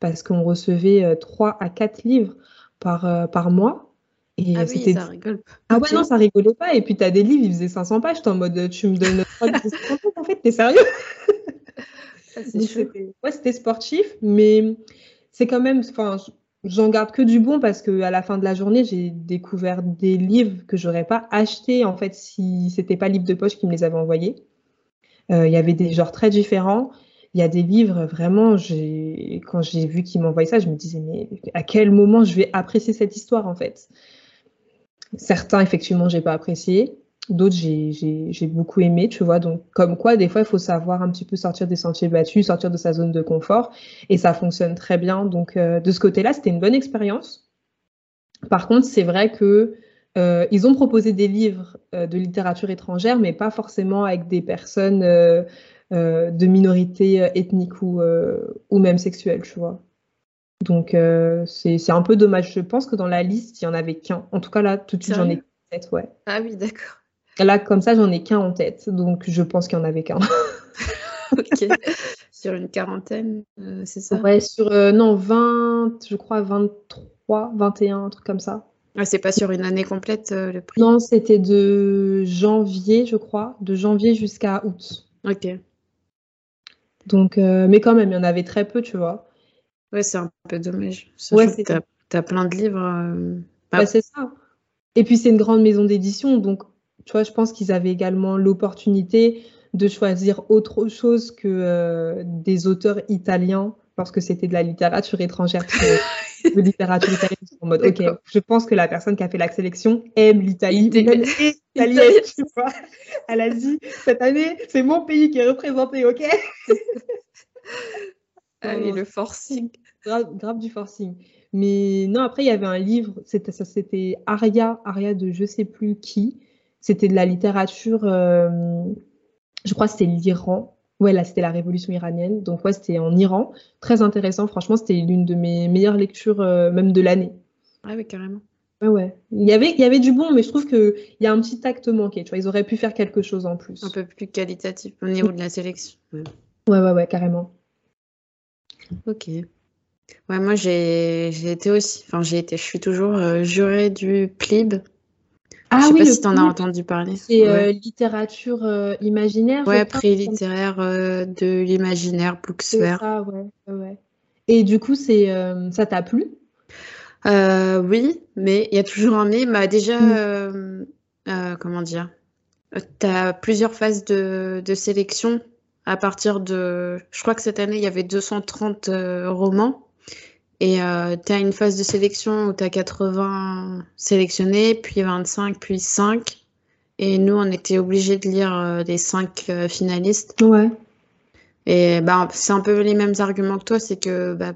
parce qu'on recevait 3 euh, à 4 livres par mois. Et ah oui, ça rigole pas. Ah ouais, non, ça rigolait pas. Et puis, tu as des livres, ils faisaient 500 pages. T'es en mode, tu me donnes 3 en fait, t'es sérieux? *laughs* Ah, Ouais, c'était sportif, mais c'est quand même. Enfin, j'en garde que du bon parce qu'à la fin de la journée, j'ai découvert des livres que j'aurais pas achetés, en fait, si c'était pas livre de poche qui me les avait envoyés. Euh, il y avait des genres très différents. Il y a des livres, vraiment, quand j'ai vu qu'ils m'envoyaient ça, je me disais, mais à quel moment je vais apprécier cette histoire, en fait? Certains, effectivement, j'ai pas apprécié. D'autres, j'ai beaucoup aimé, tu vois. Donc, comme quoi, des fois, il faut savoir un petit peu sortir des sentiers battus, sortir de sa zone de confort. Et ça fonctionne très bien. Donc, euh, de ce côté-là, c'était une bonne expérience. Par contre, c'est vrai que euh, ils ont proposé des livres euh, de littérature étrangère, mais pas forcément avec des personnes de minorité ethnique ou, ou même sexuelle, tu vois. Donc, euh, c'est un peu dommage. Je pense que dans la liste, il n'y en avait qu'un. En tout cas, là, tout de suite, j'en ai tête, ouais. Ah oui, d'accord. Là, comme ça, j'en ai qu'un en tête. Donc, je pense qu'il n'y en avait qu'un. *laughs* ok. *laughs* sur une quarantaine, euh, c'est ça? Ouais, sur, euh, non, 20, je crois 23, 21, un truc comme ça. Ah, c'est pas sur une année complète, le prix? Non, c'était de janvier, je crois, de janvier jusqu'à août. Ok. Donc, mais quand même, il y en avait très peu, tu vois. Ouais, c'est un peu dommage. Ouais, tu as, plein de livres. Euh, bah, c'est ça. Et puis, c'est une grande maison d'édition. Donc, tu vois, je pense qu'ils avaient également l'opportunité de choisir autre chose que euh, des auteurs italiens lorsque c'était de la littérature étrangère, *laughs* de littérature italienne. En mode, ok, je pense que la personne qui a fait la sélection aime l'Italie. italienne, tu vois. Elle a dit, cette année, c'est mon pays qui est représenté, ok? *laughs* Allez, le forcing. Grave, du forcing. Mais non, après, il y avait un livre, c'était ça, c'était Aria, Aria de je sais plus qui. C'était de la littérature, euh, je crois que c'était l'Iran. Ouais, là, c'était la révolution iranienne. Donc, ouais, c'était en Iran. Très intéressant. Franchement, c'était l'une de mes meilleures lectures, euh, même de l'année. Ah oui, carrément. Ouais, ouais. Il y avait, il y avait du bon, mais je trouve qu'il y a un petit acte manqué. Tu vois, ils auraient pu faire quelque chose en plus. Un peu plus qualitatif au niveau *laughs* de la sélection. Ouais, ouais, ouais, ouais carrément. Ok. Ouais, moi j'ai été aussi, enfin j'ai été, je suis toujours euh, jurée du PLIB. Ah je sais oui, pas si tu en as entendu parler. C'est euh, littérature euh, imaginaire. Ouais, prix littéraire de l'imaginaire, Booksware. Ça, ouais, ouais. Et du coup, c'est ça t'a plu? Oui, mais il y a toujours un mais. Bah, déjà, mm. comment dire? Tu as plusieurs phases de, de sélection à partir de. Je crois que cette année, il y avait 230 euh, romans. Et euh, tu as une phase de sélection où tu as 80 sélectionnés, puis 25, puis 5. Et nous, on était obligés de lire euh, les 5 finalistes. Ouais. Et bah, c'est un peu les mêmes arguments que toi, c'est que bah,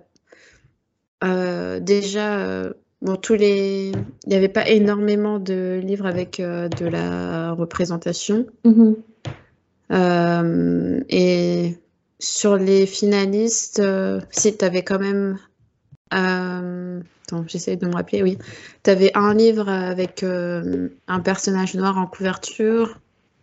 déjà, bon, tous les, il n'y avait pas énormément de livres avec de la représentation. Mm-hmm. Euh, et sur les finalistes, euh, si tu avais quand même. Euh, attends, j'essaie de me rappeler, oui. Tu avais un livre avec un personnage noir en couverture,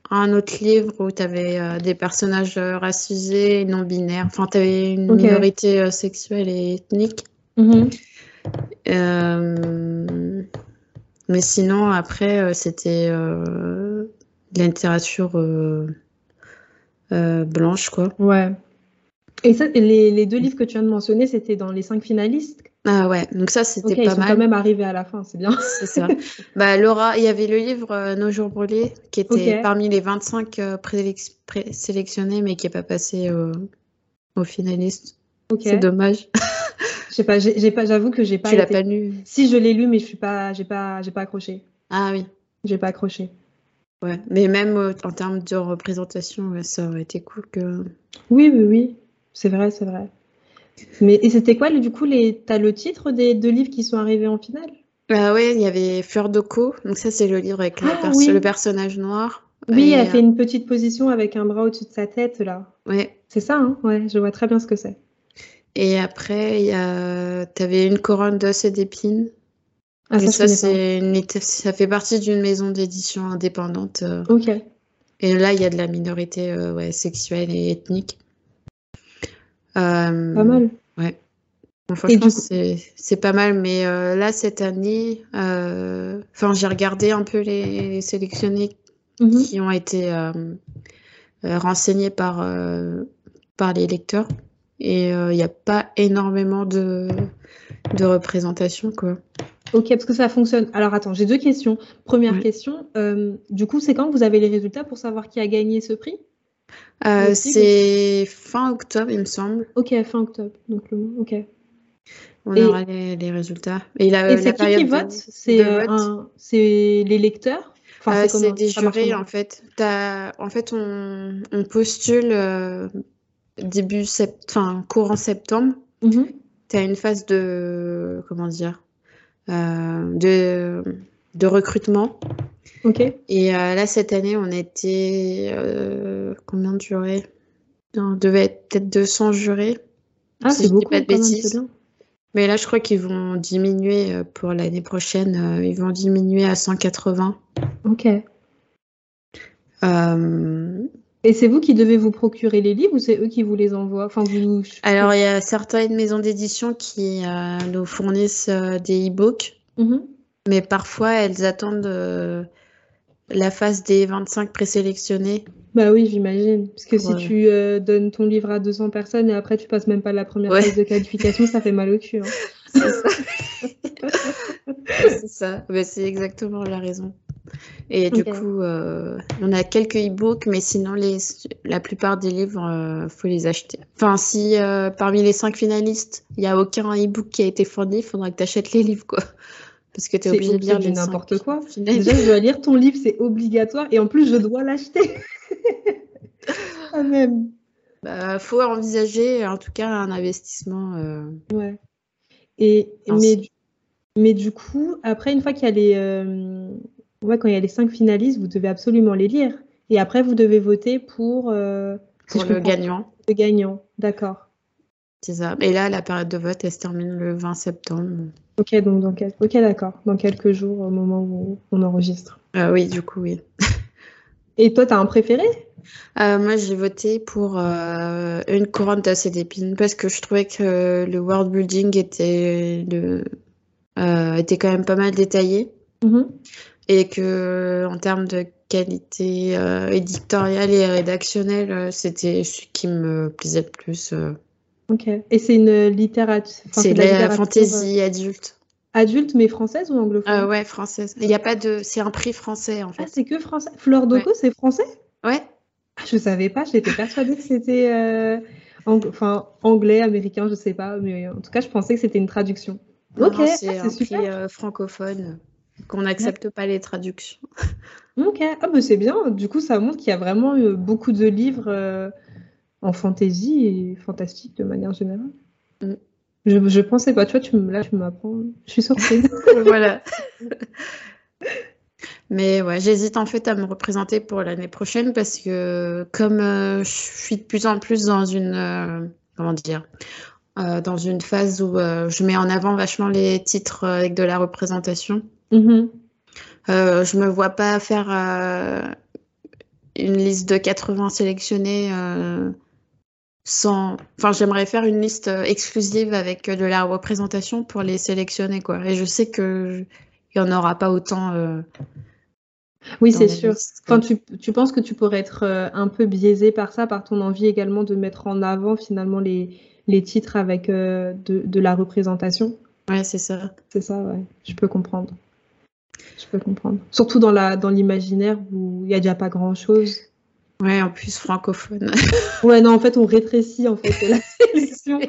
un autre livre où tu avais des personnages racisés, non binaires. Enfin, tu avais une minorité sexuelle et ethnique. Mm-hmm. mais sinon, après, c'était la littérature blanche, quoi. Ouais. Et ça, les, les, deux livres que tu viens de mentionner, c'était dans les cinq finalistes Ah ouais, donc ça, c'était pas ils sont quand même arrivés à la fin, c'est bien. C'est ça. bah, Laura, il y avait le livre Nos jours brûlés, qui était parmi les 25 présélectionnés, mais qui n'est pas passé aux finalistes. C'est dommage. Je sais pas, j'ai pas, j'avoue que j'ai pas. Tu l'as pas lu Si je l'ai lu, mais je suis pas, j'ai pas, j'ai pas accroché. Ah oui. J'ai pas accroché. Ouais, mais même euh, en termes de représentation, ça aurait été cool que. Oui, oui, oui, c'est vrai, c'est vrai. Mais et c'était quoi, du coup, les... t'as le titre des deux livres qui sont arrivés en finale? Ah ouais, il y avait Fleur de Co. Donc ça, c'est le livre avec le, ah personnage noir. Oui, elle fait une petite position avec un bras au-dessus de sa tête là. Ouais. C'est ça, hein? Ouais, je vois très bien ce que c'est. Et après, il y a... tu avais une couronne d'os et d'épines. Ah, ça, c'est ça fait partie d'une maison d'édition indépendante. Euh. Ok. Et là, il y a de la minorité euh, ouais, sexuelle et ethnique. Euh, pas mal. Ouais. franchement, c'est pas mal. Mais là, cette année, enfin, j'ai regardé un peu les, sélectionnés mhm. qui ont été renseignés par, par les lecteurs et il euh, n'y a pas énormément de, de représentation. Quoi. Ok, parce que ça fonctionne. Alors attends, j'ai deux questions. Première question, euh, du coup, c'est quand vous avez les résultats pour savoir qui a gagné ce prix? Euh, C'est fin octobre, il me semble. Ok, fin octobre. Donc, ok. On aura les, résultats. Et, et c'est qui qui vote? C'est les lecteurs? Enfin, C'est des jurés, en fait. En fait, on, on postule début sept... enfin, courant septembre, mhm. tu as une phase de, comment dire, euh, de, de recrutement. Ok. Et euh, là, cette année, on était, euh, combien de jurés? On devait être peut-être 200 jurés. Ah, c'est beaucoup, pas de bêtises. Mais là, je crois qu'ils vont diminuer pour l'année prochaine. ils vont diminuer à 180. Ok. Et c'est vous qui devez vous procurer les livres ou c'est eux qui vous les envoient? Enfin, vous... Alors, il y a certaines maisons d'édition qui euh, nous fournissent euh, des e-books, mhm. Mais parfois elles attendent euh, la phase des 25 présélectionnés. Bah oui, j'imagine. Parce que si tu donnes ton livre à 200 personnes et après tu passes même pas la première phase de qualification, ça fait mal au cul. Hein. *laughs* C'est ça. c'est ça. Bah, c'est exactement la raison. Et du coup, euh, on a quelques e-books, mais sinon, les, la plupart des livres, euh, faut les acheter. Enfin, si euh, parmi les cinq finalistes, il n'y a aucun e-book qui a été fourni, il faudra que tu achètes les livres, quoi. Parce que tu es obligé de lire n'importe quoi. Déjà, je dois lire ton livre, c'est obligatoire, et en plus, je dois l'acheter. *laughs* ah, même. Bah, faut envisager, en tout cas, un investissement. Euh, ouais. Et, mais, mais du coup, après, une fois qu'il y a les Ouais, quand il y a les cinq finalistes, vous devez absolument les lire. Et après, vous devez voter pour, euh, pour le gagnant. Le gagnant, d'accord. C'est ça. Et là, la période de vote, elle se termine le 20 septembre. Ok, donc dans ok, d'accord. Dans quelques jours, au moment où on enregistre. Euh, oui, du coup, oui. *laughs* Et toi, tu as un préféré? Euh, Moi, j'ai voté pour une couronne d'assez d'épines parce que je trouvais que le world building était, le, était quand même pas mal détaillé. Mm-hmm et que en termes de qualité euh, éditoriale et rédactionnelle, euh, c'était ce qui me plaisait le plus. Euh. Ok. Et c'est une littérature. c'est la, fantaisie adulte. Adulte, mais française ou anglophone? Ouais, française. Il n'y a pas de. C'est un prix français en fait. Ah, c'est que français. Fleur d'Oco, c'est français? Ouais. Ah, je savais pas. J'étais persuadée que c'était. Enfin, anglais, américain, je sais pas, mais en tout cas, je pensais que c'était une traduction. ok, c'est ah, un prix francophone qu'on n'accepte pas les traductions. *laughs* Ok, ah bah c'est bien. Du coup, ça montre qu'il y a vraiment eu beaucoup de livres euh, en fantaisie et fantastique de manière générale. Mm. Je, je pensais pas, tu vois, tu, là tu m'apprends. Je suis surprise. *laughs* voilà. Mais ouais, j'hésite en fait à me représenter pour l'année prochaine parce que comme euh, je suis de plus en plus dans une euh, comment dire dans une phase où je mets en avant vachement les titres avec de la représentation. Mhm. Euh, je me vois pas faire euh, une liste de 80 sélectionnés euh, sans. Enfin, j'aimerais faire une liste exclusive avec de la représentation pour les sélectionner, quoi. Et je sais que il y en aura pas autant Oui, c'est sûr. Enfin, tu, tu, penses que tu pourrais être un peu biaisé par ça, par ton envie également de mettre en avant finalement les, les titres avec de, de, la représentation? Ouais, c'est ça. C'est ça, ouais. Je peux comprendre. Je peux comprendre. Surtout dans la dans l'imaginaire où il n'y a déjà pas grand chose. Ouais, en plus francophone. *laughs* ouais, non, en fait, on rétrécit en fait *laughs* la sélection.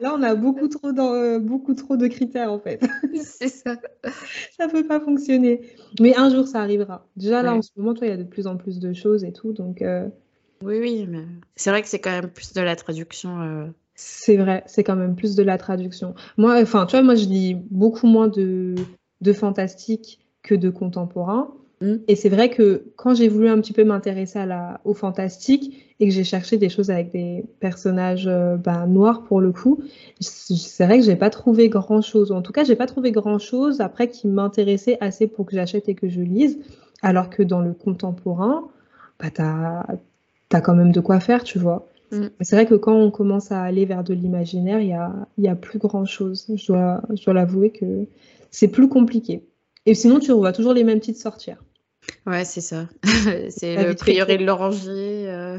Là, on a beaucoup trop, dans, euh, beaucoup trop de critères en fait. C'est ça. Ça peut pas fonctionner. Mais un jour, ça arrivera. Déjà là, en ce moment, toi, il y a de plus en plus de choses et tout, donc. Euh, oui, oui, mais c'est vrai que c'est quand même plus de la traduction. Euh. C'est vrai, c'est quand même plus de la traduction. Moi, enfin, tu vois, moi, je lis beaucoup moins de, de fantastique que de contemporain. Mm. Et c'est vrai que quand j'ai voulu un petit peu m'intéresser à la, au fantastique et que j'ai cherché des choses avec des personnages euh, bah, noirs pour le coup, c'est vrai que j'ai pas trouvé grand chose. En tout cas, j'ai pas trouvé grand chose après qui m'intéressait assez pour que j'achète et que je lise. Alors que dans le contemporain, bah, tu as, quand même de quoi faire, tu vois. Mm. C'est vrai que quand on commence à aller vers de l'imaginaire, il y a, y a plus grand chose. Je dois, je dois l'avouer que c'est plus compliqué. Et sinon, tu revois toujours les mêmes titres sortir. Ouais, c'est ça. *laughs* c'est le prieuré de l'oranger, euh,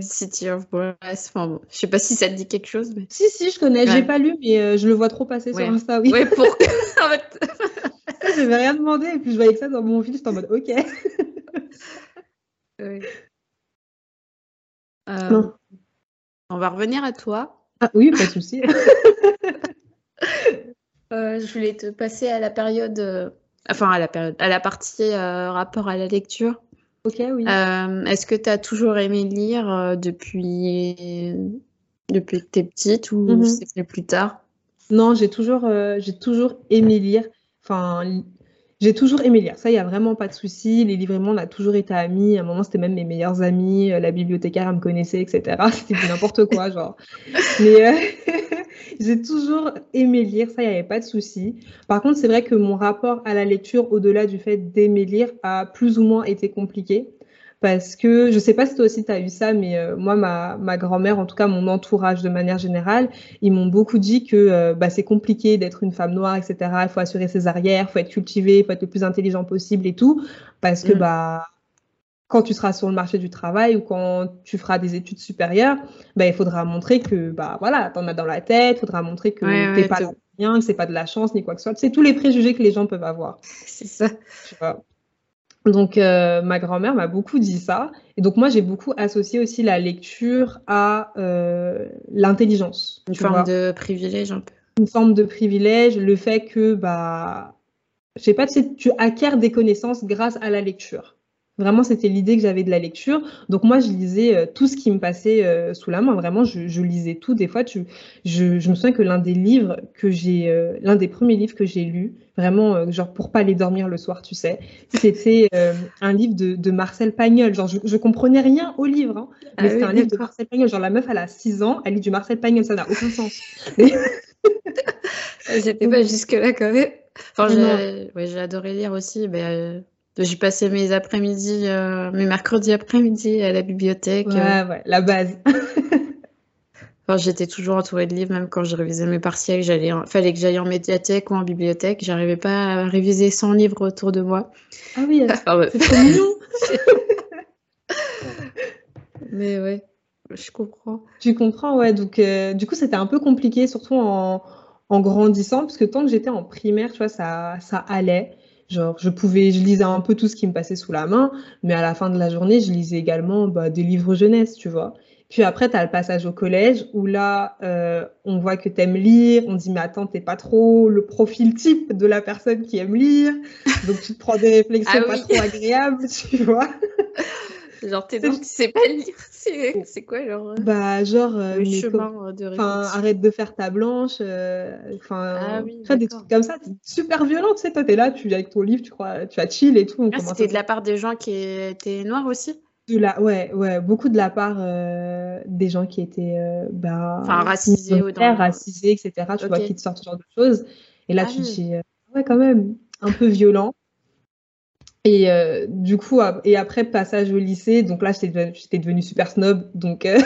City of Brass. Enfin bon, je sais pas si ça te dit quelque chose. Mais... Si, si, je connais. J'ai pas lu, mais euh, je le vois trop passer sur Insta, oui. Ouais, pour. *laughs* *laughs* en fait... je vais rien demander, et puis je voyais que ça dans mon fil, j'étais en mode OK. oui. Euh, on va revenir à toi. Ah oui, pas de souci. je voulais te passer à la période Enfin, à la période, à la partie euh, rapport à la lecture. Ok, oui. Euh, est-ce que tu as toujours aimé lire euh, depuis, depuis que tu es petite ou mhm. c'est plus tard? Non, j'ai toujours, j'ai toujours aimé lire. Enfin, j'ai toujours aimé lire. Ça, il n'y a vraiment pas de souci. Les livres on a toujours été amis. À un moment, c'était même mes meilleurs amis. La bibliothécaire, elle me connaissait, etc. *laughs* C'était n'importe quoi, genre. Mais *laughs* *laughs* j'ai toujours aimé lire, ça, il n'y avait pas de souci. Par contre, c'est vrai que mon rapport à la lecture, au-delà du fait d'aimer lire, a plus ou moins été compliqué. Parce que je ne sais pas si toi aussi tu as eu ça, mais euh, moi, ma, ma grand-mère, en tout cas mon entourage de manière générale, ils m'ont beaucoup dit que euh, bah, c'est compliqué d'être une femme noire, etc. Il faut assurer ses arrières, il faut être cultivé, il faut être le plus intelligent possible et tout. Parce que mm. bah, quand tu seras sur le marché du travail ou quand tu feras des études supérieures, bah, il faudra montrer que bah voilà, en as dans la tête, il faudra montrer que tu t'es pas rien, que c'est pas de la chance ni quoi que ce soit. C'est tous les préjugés que les gens peuvent avoir. *laughs* C'est ça. Donc euh, ma grand-mère m'a beaucoup dit ça, et donc moi j'ai beaucoup associé aussi la lecture à euh, l'intelligence. Une forme de privilège un peu. Une forme de privilège, le fait que bah je sais pas, tu acquiers des connaissances grâce à la lecture. Vraiment, c'était l'idée que j'avais de la lecture. Donc moi, je lisais euh, tout ce qui me passait euh, sous la main. Vraiment, je, lisais tout. Des fois, tu, je, me souviens que l'un des livres que j'ai, euh, l'un des premiers livres que j'ai lu, vraiment, genre pour pas aller dormir le soir, tu sais, c'était un livre de, Marcel Pagnol. Genre, je, je comprenais rien au livre, hein, mais ah c'était un livre de Marcel Pagnol. Genre, la meuf, elle a 6 ans, elle lit du Marcel Pagnol, ça n'a aucun sens. *laughs* J'étais pas jusque-là quand même. Enfin, j'ai adoré lire aussi. Mais, j'ai passé mes après-midi, euh, mes mercredis après-midi à la bibliothèque. Ouais, euh. ouais, la base. *laughs* enfin, j'étais toujours entourée de livres, même quand je révisais mes partiels. J'allais, fallait que j'aille en médiathèque ou en bibliothèque. J'arrivais pas à réviser 100 livres autour de moi. Ah oui, *laughs* c'est trop mignon. *laughs* Mais ouais, je comprends. Tu comprends, ouais. Donc, euh, du coup, c'était un peu compliqué, surtout en, en grandissant, parce que tant que j'étais en primaire, tu vois, ça, ça allait. Genre, je pouvais, je lisais un peu tout ce qui me passait sous la main, mais à la fin de la journée, je lisais également bah, des livres jeunesse, tu vois. Puis après, tu as le passage au collège où là, euh, on voit que tu aimes lire. On dit, mais attends, t'es pas trop le profil type de la personne qui aime lire. Donc, tu te prends des *laughs* réflexions ah pas trop agréables, tu vois. *laughs* Genre, t'es donc, tu sais pas lire. C'est quoi, genre euh, Bah, genre. Euh, le chemin de Enfin, arrête de faire ta blanche. Euh, enfin, ah, oui, des trucs comme ça. super violent, tu sais. Toi, t'es là, tu avec ton livre, tu crois, tu as chill et tout. Ah, C'était de la part des gens qui étaient noirs aussi? De la, ouais, ouais, beaucoup de la part des gens qui étaient bah, enfin, racisés, ou dans... racisés, etc. Tu vois, qui te sortent ce genre de choses. Et là, ah tu te dis, ouais, quand même, un peu violent. Et euh, du coup, et après passage au lycée, donc là j'étais devenue, super snob, donc euh,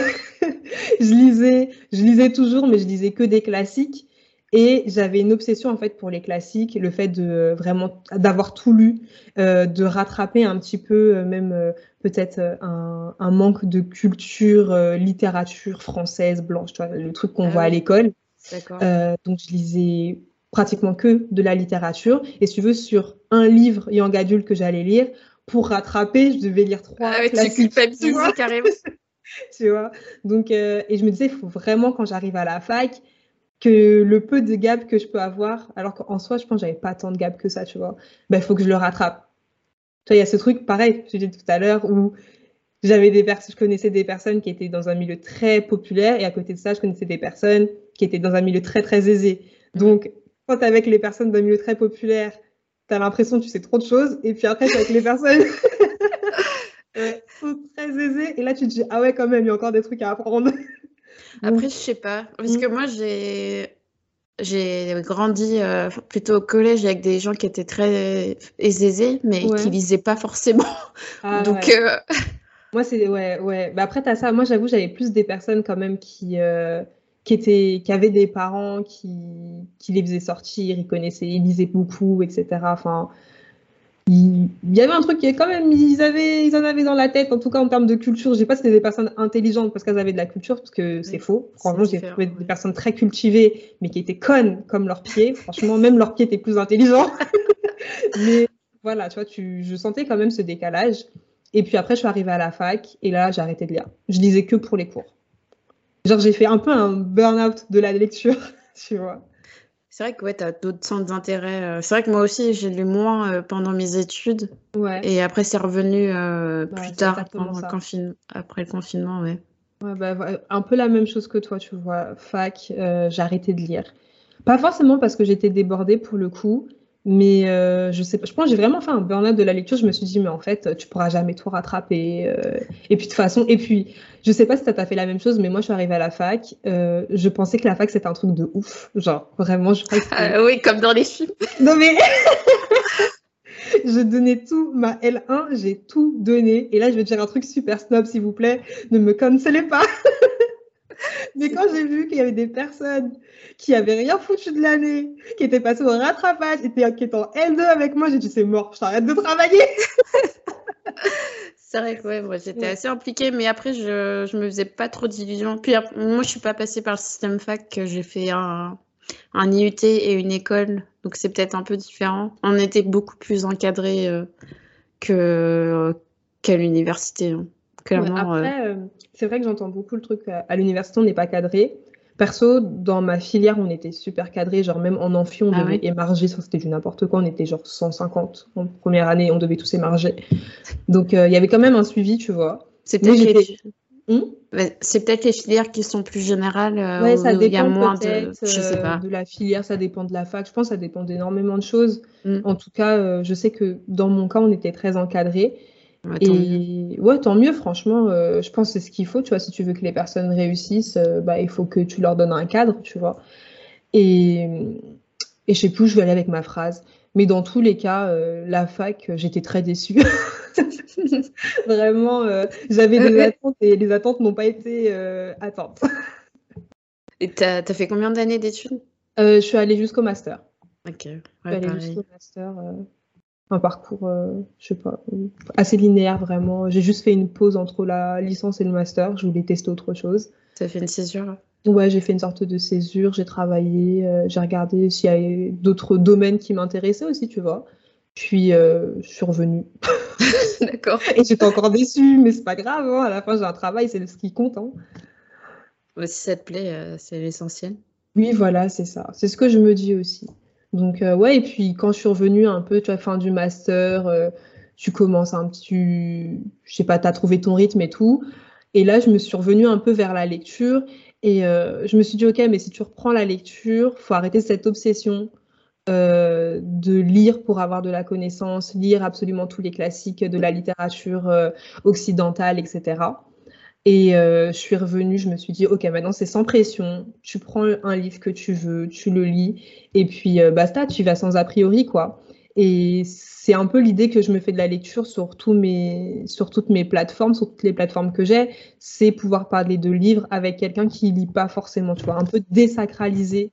*laughs* je lisais, je lisais toujours, mais je lisais que des classiques. Et j'avais une obsession en fait pour les classiques, le fait de vraiment d'avoir tout lu, euh, de rattraper un petit peu euh, même euh, peut-être un, un, manque de culture littérature française blanche, tu vois, le truc qu'on ah voit à l'école. donc je lisais pratiquement que de la littérature. Et si tu veux, sur un livre young adulte que j'allais lire, pour rattraper, je devais lire trois. Ah ouais, classiques, tu *laughs* carrément. *laughs* tu vois. Donc, et je me disais, il faut vraiment quand j'arrive à la fac que le peu de gap que je peux avoir, alors qu'en soi, je pense que j'avais pas tant de gap que ça, tu vois, ben, il faut que je le rattrape. Tu vois, il y a ce truc, pareil, je dit tout à l'heure, où j'avais des personnes, je connaissais des personnes qui étaient dans un milieu très populaire, et à côté de ça, je connaissais des personnes qui étaient dans un milieu très, très aisé. Donc, quand tu avec les personnes d'un milieu très populaire, tu as l'impression que tu sais trop de choses, et puis après, tu avec les personnes *laughs* sont très aisées, et là, tu te dis, ah ouais, quand même, il y a encore des trucs à apprendre. Après, je sais pas. Parce que mm. moi, j'ai. J'ai grandi euh, plutôt au collège avec des gens qui étaient très aisés, mais qui lisaient pas forcément. Ah, Donc. Euh, moi, c'est. Ouais, ouais. Bah, après, as ça. Moi, j'avoue, j'avais plus des personnes quand même qui. Euh, qui, étaient, qui avaient des parents qui, qui les faisaient sortir, ils connaissaient, ils lisaient beaucoup, etc. Enfin, il, y avait un truc qui est quand même, ils, avaient, ils en avaient dans la tête, en tout cas en termes de culture. Je sais pas si c'était des personnes intelligentes parce qu'elles avaient de la culture, parce que c'est faux. Franchement, j'ai trouvé des personnes très cultivées, mais qui étaient connes comme leurs pieds. Franchement, même leurs pieds étaient plus intelligents. *laughs* mais voilà, tu vois, tu, je sentais quand même ce décalage. Et puis après, je suis arrivée à la fac et là, j'ai arrêté de lire. Je lisais que pour les cours. Genre, j'ai fait un peu un burn-out de la lecture, *laughs* tu vois. C'est vrai que ouais, tu as d'autres centres d'intérêt. Euh. C'est vrai que moi aussi, j'ai lu moins euh, pendant mes études. Ouais. Et après, c'est revenu euh, plus tard, après le confinement. Ouais. Ouais, bah, un peu la même chose que toi, tu vois. Fac, j'ai arrêté de lire. Pas forcément parce que j'étais débordée pour le coup, mais euh, je sais pas, je pense que j'ai vraiment fait un burn-out de la lecture. Je me suis dit, mais en fait, tu pourras jamais tout rattraper. Euh. et puis de toute façon, et puis, je sais pas si tu as fait la même chose, mais moi, je suis arrivée à la fac. Euh, je pensais que la fac, c'était un truc de ouf. Genre, vraiment, je crois que *laughs* ah, Oui, comme dans les films. *laughs* Non, mais. *laughs* je donnais tout, ma L1, j'ai tout donné. Et là, je vais te dire un truc super snob, s'il vous plaît. Ne me cancelez pas. *laughs* Mais quand j'ai vu qu'il y avait des personnes qui avaient rien foutu de l'année, qui étaient passées au rattrapage, et qui étaient en L2 avec moi, j'ai dit c'est mort, je t'arrête de travailler. *laughs* c'est vrai que ouais, moi j'étais assez impliquée, mais après je, je me faisais pas trop d'illusions. Puis moi je suis pas passée par le système fac, j'ai fait un, un IUT et une école, donc c'est peut-être un peu différent. On était beaucoup plus encadrés euh, que qu'à l'université. Hein. Clairement. après, euh, c'est vrai que j'entends beaucoup le truc euh, à l'université, on n'est pas cadré. Perso, dans ma filière, on était super cadré, genre même en amphi, on ah devait émarger, ça c'était du n'importe quoi, on était genre 150 en première année, on devait tous émarger. Donc euh, il y avait quand même un suivi, tu vois. C'est peut-être les... Hmm c'est peut-être les filières qui sont plus générales, ouais, ça dépend il y a moins de... Je sais pas. de la filière, ça dépend de la fac, je pense que ça dépend d'énormément de choses. Hmm. En tout cas, je sais que dans mon cas, on était très encadré. Et ouais, tant mieux, franchement, euh, je pense que c'est ce qu'il faut, tu vois, si tu veux que les personnes réussissent, euh, bah, il faut que tu leur donnes un cadre, tu vois. Et, et je sais plus où je vais aller avec ma phrase, mais dans tous les cas, euh, la fac, j'étais très déçue. *laughs* Vraiment, j'avais des attentes et les attentes n'ont pas été attentes. *laughs* et tu as, fait combien d'années d'études? Je suis allée jusqu'au master. Ok, ouais, je suis allée jusqu'au master un parcours, euh, je sais pas, assez linéaire vraiment. J'ai juste fait une pause entre la licence et le master. Je voulais tester autre chose. As fait une césure Ouais, j'ai fait une sorte de césure. J'ai travaillé, euh, j'ai regardé s'il y avait d'autres domaines qui m'intéressaient aussi, tu vois. Puis euh, je suis revenue. *laughs* D'accord. et j'étais encore déçue, mais c'est pas grave. Hein. À la fin, j'ai un travail, c'est ce qui compte. Hein. si ça te plaît, c'est l'essentiel. Oui, voilà, c'est ça. C'est ce que je me dis aussi. Donc, euh, ouais, et puis quand je suis revenue un peu, tu vois, fin du master, euh, tu commences un petit, je sais pas, tu as trouvé ton rythme et tout. Et là, je me suis revenue un peu vers la lecture et euh, je me suis dit, ok, mais si tu reprends la lecture, faut arrêter cette obsession de lire pour avoir de la connaissance, lire absolument tous les classiques de la littérature occidentale, etc. Et euh, je suis revenue, je me suis dit, ok, maintenant c'est sans pression. Tu prends un livre que tu veux, tu le lis, et puis euh, basta, tu vas sans a priori, quoi. Et c'est un peu l'idée que je me fais de la lecture sur, mes, sur toutes mes plateformes, sur toutes les plateformes que j'ai, c'est pouvoir parler de livres avec quelqu'un qui lit pas forcément, tu vois, un peu désacraliser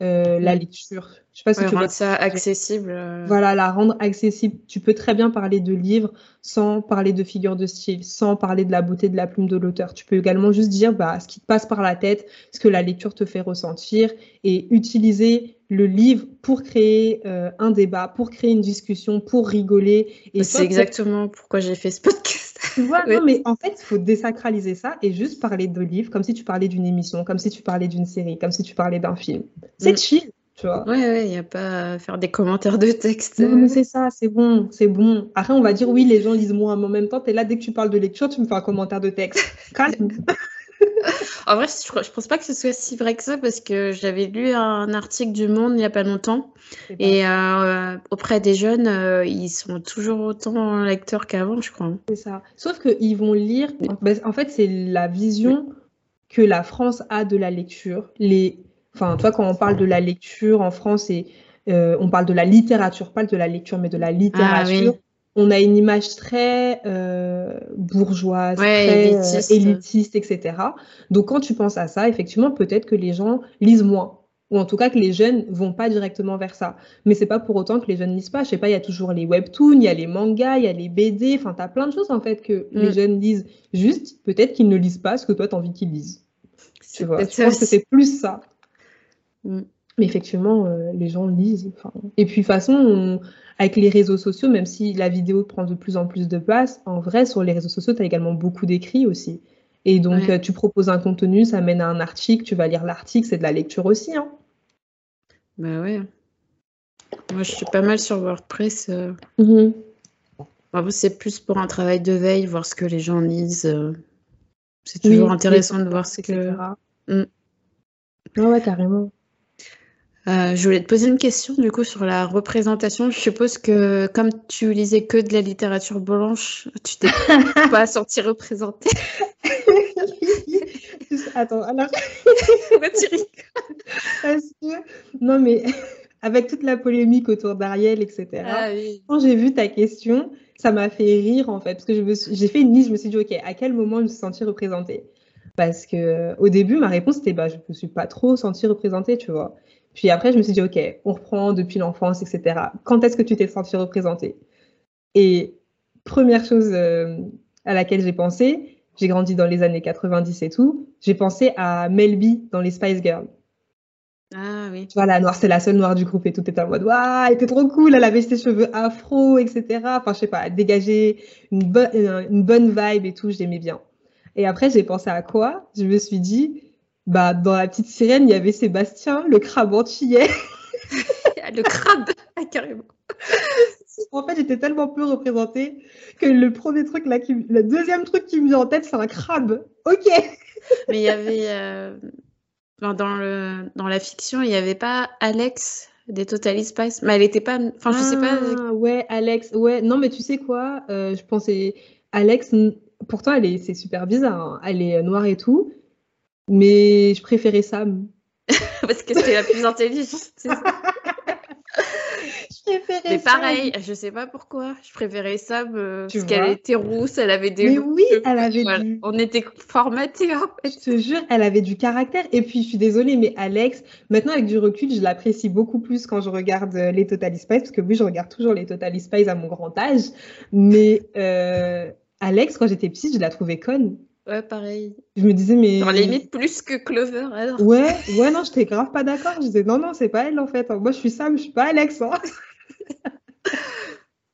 euh, la lecture. Je sais pas si tu rendre ça accessible. Euh. Voilà, la rendre accessible. Tu peux très bien parler de livres sans parler de figure de style, sans parler de la beauté de la plume de l'auteur. Tu peux également juste dire bah, ce qui te passe par la tête, ce que la lecture te fait ressentir et utiliser le livre pour créer euh, un débat, pour créer une discussion, pour rigoler. Et c'est exactement pourquoi j'ai fait ce podcast. Tu vois, *laughs* non, mais en fait, il faut désacraliser ça et juste parler de livres comme si tu parlais d'une émission, comme si tu parlais d'une série, comme si tu parlais d'un film. C'est mm. chill. Tu vois. Ouais, ouais, il n'y a pas à faire des commentaires de texte. Non, mais c'est ça, c'est bon, c'est bon. Après, on va dire, oui, les gens lisent moins, mais en même temps, tu es là, dès que tu parles de lecture, tu me fais un commentaire de texte. *laughs* Calme. *laughs* en vrai, je, ne pense pas que ce soit si vrai que ça parce que j'avais lu un article du Monde il n'y a pas longtemps et euh, auprès des jeunes, euh, ils sont toujours autant lecteurs qu'avant, je crois. C'est ça. Sauf qu'ils vont lire. En fait, c'est la vision que la France a de la lecture. Les... Enfin, toi, quand on parle de la lecture en France, et, euh, on parle de la littérature, pas de la lecture, mais de la ah littérature on a une image très euh, bourgeoise, très euh, élitiste. etc. Donc quand tu penses à ça, effectivement, peut-être que les gens lisent moins. Ou en tout cas que les jeunes vont pas directement vers ça. Mais c'est pas pour autant que les jeunes lisent pas. Je sais pas, il y a toujours les webtoons, il y a les mangas, il y a les BD. Enfin, tu as plein de choses en fait que les mm. jeunes lisent. Juste, peut-être qu'ils ne lisent pas ce que toi, tu as envie qu'ils lisent. Tu vois, je pense que c'est plus ça. Mm. Mais effectivement, euh, les gens lisent. Et puis, de toute façon, avec les réseaux sociaux, même si la vidéo prend de plus en plus de place, en vrai, sur les réseaux sociaux, tu as également beaucoup d'écrits aussi. Et donc, euh, tu proposes un contenu, ça mène à un article, tu vas lire l'article, c'est de la lecture aussi. Hein. Bah ouais. Moi, je suis pas mal sur WordPress. Euh. Mhm. c'est plus pour un travail de veille, voir ce que les gens lisent. Euh. C'est toujours intéressant de voir ce que. Mm. Ah ouais, carrément. Euh, je voulais te poser une question du coup sur la représentation. Je suppose que comme tu lisais que de la littérature blanche, tu t'es *laughs* pas senti représentée. *laughs* Attends, alors. *laughs* Non, mais avec toute la polémique autour d'Ariel, etc. Ah quand j'ai vu ta question, ça m'a fait rire en fait, parce que j'ai fait une liste, je me suis dit, ok, à quel moment je me suis sentie représentée? Parce que au début, ma réponse était, bah, je me suis pas trop sentie représentée, tu vois. Puis après, je me suis dit, OK, on reprend depuis l'enfance, etc. Quand est-ce que tu t'es senti représentée? Et première chose euh, à laquelle j'ai pensé, j'ai grandi dans les années 90 et tout, j'ai pensé à Melby dans les Spice Girls. Ah oui. Tu vois, la noire, c'est la seule noire du groupe et tout était en mode, waouh, elle était trop cool, elle avait ses cheveux afro, etc. Enfin, je sais pas, dégager une, une bonne vibe et tout, j'aimais bien. Et après, j'ai pensé à quoi? Je me suis dit, bah, dans la petite sirène, il y avait Sébastien, le crabe antillais. *laughs* le crabe, *laughs* ah, carrément. En fait, j'étais tellement peu représentée que le premier truc, là, qui... le deuxième truc qui me vient en tête, c'est un crabe. Ok. *laughs* Mais il y avait. Euh, dans, le... dans la fiction, il n'y avait pas Alex des Total Spice. Mais elle n'était pas. Enfin, je sais pas. Ah, ouais, Alex. Ouais, non, mais tu sais quoi euh, Je pensais. Alex, pourtant, elle est... c'est super bizarre. Hein. Elle est noire et tout. Mais je préférais Sam. *laughs* Parce que c'était la plus intelligente. je préférais Mais pareil, je sais pas pourquoi. Je préférais Sam euh, parce qu'elle était rousse, elle avait des. Mais oui, elle avait du... On était formatés en fait. Je te jure, elle avait du caractère. Et puis, je suis désolée, mais Alex, maintenant avec du recul, je l'apprécie beaucoup plus quand je regarde euh, les Total Spice. Parce que oui, je regarde toujours les Total Spice à mon grand âge. Mais euh, Alex, quand j'étais petite, je la trouvais conne. Ouais, pareil. Je me disais, mais. Dans limite plus que Clover, alors. Ouais, ouais, non, j'étais grave pas d'accord. Je disais, non, non, c'est pas elle en fait. Moi, je suis Sam, je suis pas Alex. Hein. *laughs*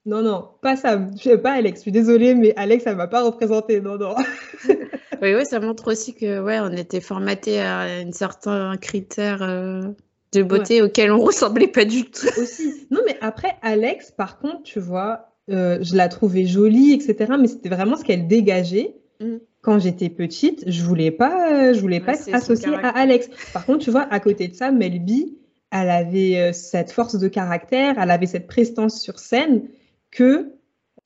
non, non, pas Sam. Je suis pas Alex. Je suis désolée, mais Alex, elle m'a pas représenté. Non, non. *laughs* oui, oui, ça montre aussi que, ouais, on était formaté à un certain critère. Euh, de beauté auquel on ressemblait pas du tout. *laughs* Aussi. Non, mais après, Alex, par contre, tu vois, euh, je la trouvais jolie, etc. Mais c'était vraiment ce qu'elle dégageait. Mm quand j'étais petite, je voulais pas, je voulais pas être associée à Alex. Par contre, tu vois, à côté de ça, Melby, elle avait euh, cette force de caractère, elle avait cette prestance sur scène que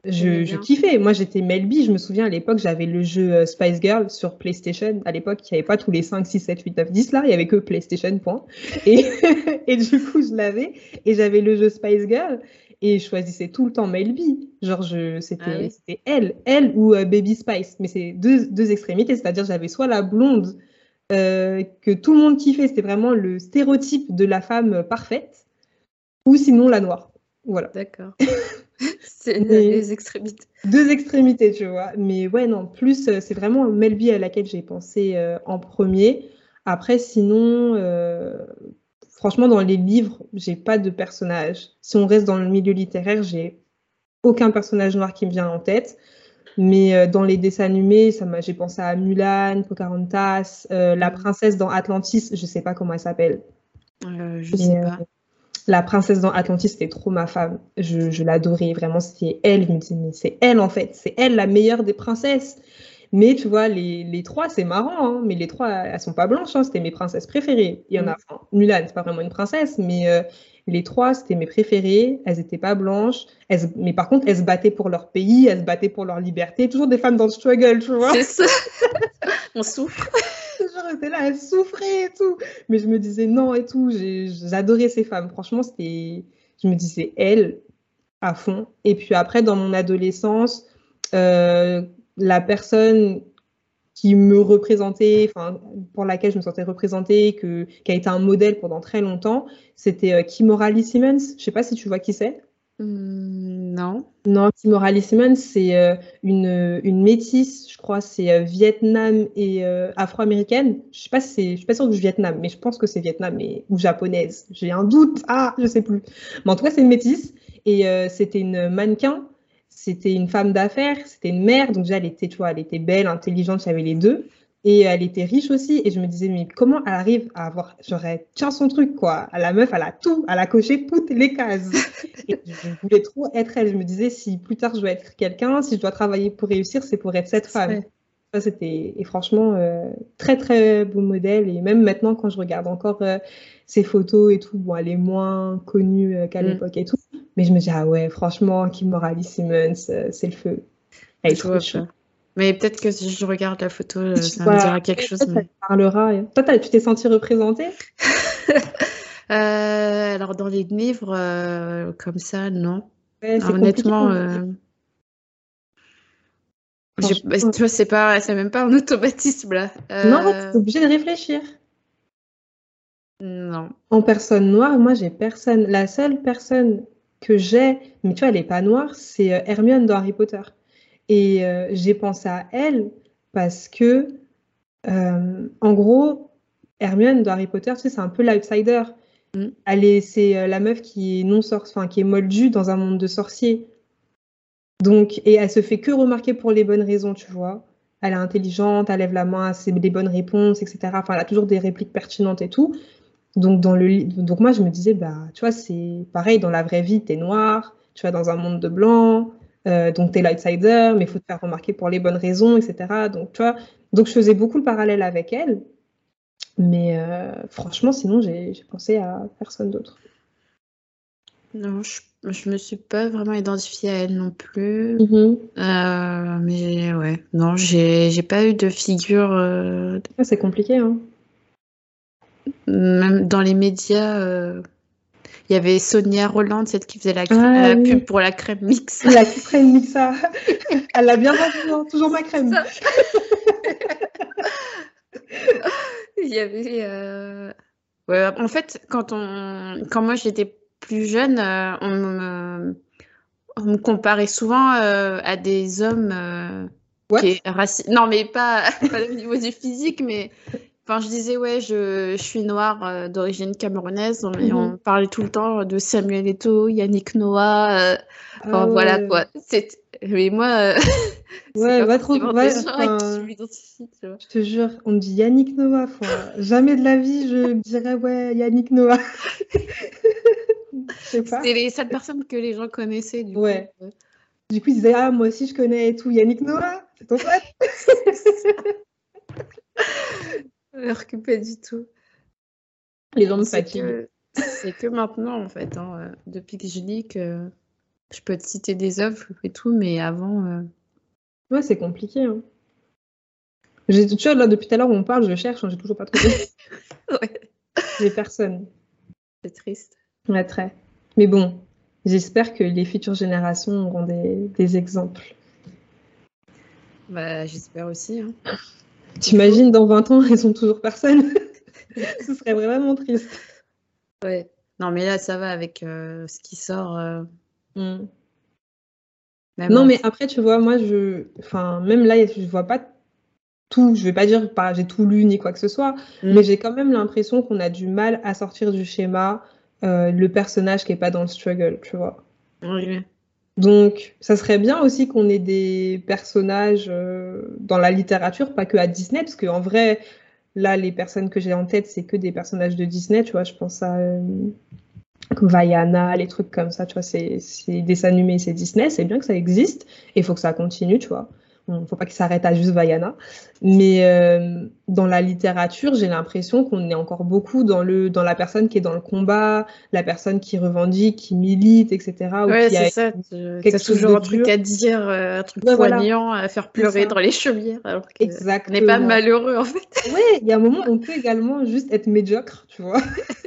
je, kiffais. Moi, j'étais Melby. Je me souviens à l'époque, j'avais le jeu euh, Spice Girl sur PlayStation. À l'époque, il n'y avait pas tous les 5, 6, 7, 8, 9, 10 là. Il n'y avait que PlayStation, point. Et, *laughs* et du coup, je l'avais. Et j'avais le jeu Spice Girl et je choisissais tout le temps Melby. Genre, c'était ah elle, elle ou euh, Baby Spice. Mais c'est deux, deux extrémités, c'est-à-dire j'avais soit la blonde que tout le monde kiffait, c'était vraiment le stéréotype de la femme parfaite, ou sinon la noire. Voilà. D'accord. *laughs* c'est les extrémités. Deux extrémités, tu vois. Mais ouais, non, plus, c'est vraiment Melby à laquelle j'ai pensé en premier. Après, sinon, franchement, dans les livres, j'ai pas de personnage. Si on reste dans le milieu littéraire, j'ai aucun personnage noir qui me vient en tête. Mais euh, dans les dessins animés, ça j'ai pensé à Mulan, Pocahontas, euh, la mm. princesse dans Atlantis, je sais pas comment elle s'appelle. Euh, je sais pas. La princesse dans Atlantis, c'était trop ma femme. Je, je l'adorais, vraiment, c'était elle. Je me disais, mais c'est elle en fait, c'est elle la meilleure des princesses. Mais tu vois, les, les trois, c'est marrant, hein, mais les trois, elles sont pas blanches, hein, c'était mes princesses préférées. Il y en a, mm. enfin, Mulan, c'est pas vraiment une princesse, mais euh, les trois, c'était mes préférées. Elles étaient pas blanches, elles, mais par contre, elles se battaient pour leur pays, elles se battaient pour leur liberté. Toujours des femmes dans le struggle, tu vois. C'est ça. *laughs* On souffre. J'étais là, elles souffraient et tout. Mais je me disais non et tout. J'adorais ces femmes. Franchement, c'était. Je me disais elles à fond. Et puis après, dans mon adolescence, euh, la personne qui me représentait, enfin, pour laquelle je me sentais représentée, que, qui a été un modèle pendant très longtemps, c'était euh, Kimora Lee Simmons. Je sais pas si tu vois qui c'est. Mmh, non. Non, Kimora Lee Simmons, c'est euh, une, une métisse, je crois, c'est euh, Vietnam et afro-américaine. Je sais pas si je suis pas sûre du Vietnam, mais je pense que c'est Vietnam et, ou japonaise. J'ai un doute. Ah, je sais plus. Mais en tout cas, c'est une métisse et c'était une mannequin c'était une femme d'affaires, c'était une mère, donc déjà elle était, tu vois, elle était belle, intelligente, avait les deux, et elle était riche aussi. Et je me disais, mais comment elle arrive à avoir, j'aurais, tiens son truc, quoi. À la meuf, elle a tout, elle a coché toutes les cases. *laughs* et je voulais trop être elle. Je me disais, si plus tard je dois être quelqu'un, si je dois travailler pour réussir, c'est pour être cette femme. Ça, c'était, et franchement, euh, très, très beau modèle. Et même maintenant, quand je regarde encore euh, ses photos et tout, bon, elle est moins connue euh, qu'à mm. l'époque et tout. Mais je me dis, ah ouais, franchement, Kim Morali Simmons, euh, c'est le feu. Elle est trop chou. Mais peut-être que si je regarde la photo, euh, ça me dira quelque chose. Ça parlera. Toi, tu t'es sentie représentée? *laughs* Euh, Alors, dans les livres, comme ça, non. honnêtement, bah, *laughs* tu vois, c'est pas, c'est même pas un automatisme là. Non, tu es obligé de réfléchir. Non. En personne noire, moi, j'ai personne. La seule personne que j'ai, mais tu vois, elle n'est pas noire, c'est euh, Hermione dans Harry Potter. Et euh, j'ai pensé à elle parce que, euh, en gros, Hermione dans Harry Potter, tu sais, c'est un peu l'outsider. Mm. Elle est, c'est la meuf qui est non enfin, qui est moldue dans un monde de sorciers. Donc, et elle se fait que remarquer pour les bonnes raisons, tu vois. Elle est intelligente, elle lève la main, c'est des bonnes réponses, etc. Enfin, elle a toujours des répliques pertinentes et tout. Donc, dans le, donc moi, je me disais, bah, tu vois, c'est pareil, dans la vraie vie, tu es noir, tu vas dans un monde de blanc, euh, donc tu es l'outsider, mais il faut te faire remarquer pour les bonnes raisons, etc. Donc, tu vois, donc je faisais beaucoup le parallèle avec elle. Mais euh, franchement, sinon, j'ai pensé à personne d'autre. Non, je, je me suis pas vraiment identifiée à elle non plus. Mm-hmm. Euh, mais ouais, non, j'ai pas eu de figure. Ah, c'est compliqué, hein. Même dans les médias, euh, il y avait Sonia Roland, celle qui faisait la, ah pub pour la crème mix. *laughs* La crème mixa. *laughs* Elle l'a bien toujours, toujours ma crème. *laughs* il y avait. Euh, en fait, quand, on... quand moi j'étais plus jeune, euh, on, me... on, me... comparait souvent à des hommes. Qui Non, mais pas, pas au niveau du physique, mais Enfin, je disais, ouais, je, je suis noire euh, d'origine camerounaise, mais on mhm. parlait tout le temps de Samuel Eto'o, Yannick Noah. Euh, enfin, ah voilà quoi. Mais moi. Euh, *laughs* ouais, va trop. Ouais, je te jure, on me dit Yannick Noah. Jamais de la vie, je dirais, ouais, Yannick Noah. *laughs* C'est les seules personnes que les gens connaissaient. Du ouais. Coup. Du coup, ils disaient, ah, moi aussi, je connais et tout. Yannick Noah, c'est ton pote *laughs* Pas du tout. Les gens me fatiguent. C'est que maintenant, en fait. Hein, euh, depuis que je lis que je peux te citer des œuvres et tout, mais avant. Euh, ouais, c'est compliqué. Hein. J'ai, là, depuis tout à l'heure, on parle, je cherche, hein, j'ai toujours pas trouvé. *laughs* ouais. J'ai personne. C'est triste. Ouais, très. Mais bon, j'espère que les futures générations auront des, des exemples. Bah, j'espère aussi. Hein. T'imagines, dans 20 ans, elles sont toujours personne. *laughs* Ce serait vraiment triste. Ouais. Non, mais là, ça va avec euh, ce qui sort. euh, Mm. Non, mais après, tu vois, moi, je. Enfin, même là, je vois pas tout. Je vais pas dire pas j'ai tout lu ni quoi que ce soit, Mm. mais j'ai quand même l'impression qu'on a du mal à sortir du schéma euh, le personnage qui est pas dans le struggle, tu vois. Oui. Donc, ça serait bien aussi qu'on ait des personnages euh, dans la littérature, pas que à Disney, parce qu'en vrai, là, les personnes que j'ai en tête, c'est que des personnages de Disney, tu vois. Je pense à euh, Vaiana, les trucs comme ça, tu vois. C'est des c'est Disney, c'est bien que ça existe, et il faut que ça continue, tu vois. Il faut pas qu'il s'arrête à juste Vaiana. Mais euh, dans la littérature, j'ai l'impression qu'on est encore beaucoup dans, le, dans la personne qui est dans le combat, la personne qui revendique, qui milite, etc. ou Ouais, c'est ça. Quelque chose toujours un truc à dire, euh, un truc Ouais, voilà. poignant à faire pleurer dans les chaumières, alors n'est Exactement. pas malheureux en fait. Ouais, il y a un moment, on peut également juste être médiocre, tu vois. *laughs*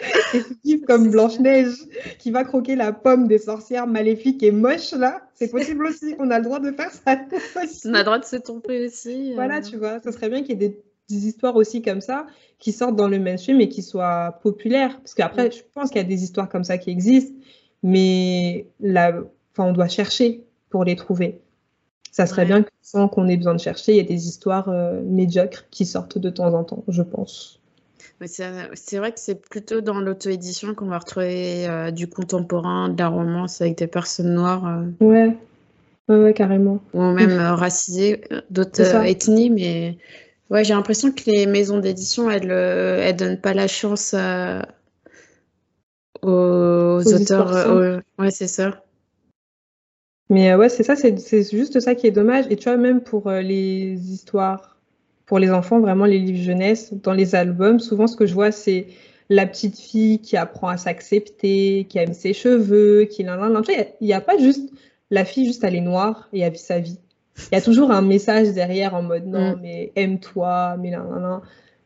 *laughs* Vivre comme Blanche-Neige qui va croquer la pomme des sorcières maléfiques et moches, là. C'est possible aussi, on a le droit de faire ça. On a le droit de se tromper aussi. euh. Voilà, tu vois, ça serait bien qu'il y ait des, des histoires aussi comme ça qui sortent dans le mainstream et qui soient populaires. Parce qu'après, je pense qu'il y a des histoires comme ça qui existent, mais là, enfin, on doit chercher pour les trouver. Ça serait Ouais. bien que sans qu'on ait besoin de chercher, il y ait des histoires euh, médiocres qui sortent de temps en temps, je pense. Mais c'est vrai que c'est plutôt dans l'auto-édition qu'on va retrouver euh, du contemporain, de la romance avec des personnes noires euh, Ouais, ouais, ouais, carrément. ou même euh, racisées, d'autres ethnies. Mais ouais, j'ai l'impression que les maisons d'édition, elles, elles donnent pas la chance aux, Aux auteurs. aux- Ouais, c'est ça. Mais ouais, c'est ça, c'est c'est juste ça qui est dommage. Et tu vois, même pour les histoires, pour les enfants, vraiment les livres jeunesse, dans les albums, souvent ce que je vois, c'est la petite fille qui apprend à s'accepter, qui aime ses cheveux, qui il n'y a, pas juste la fille, juste elle est noire et elle vit sa vie. Il y a toujours un message derrière en mode non, Mm. mais aime-toi, mais nan, nan, nan.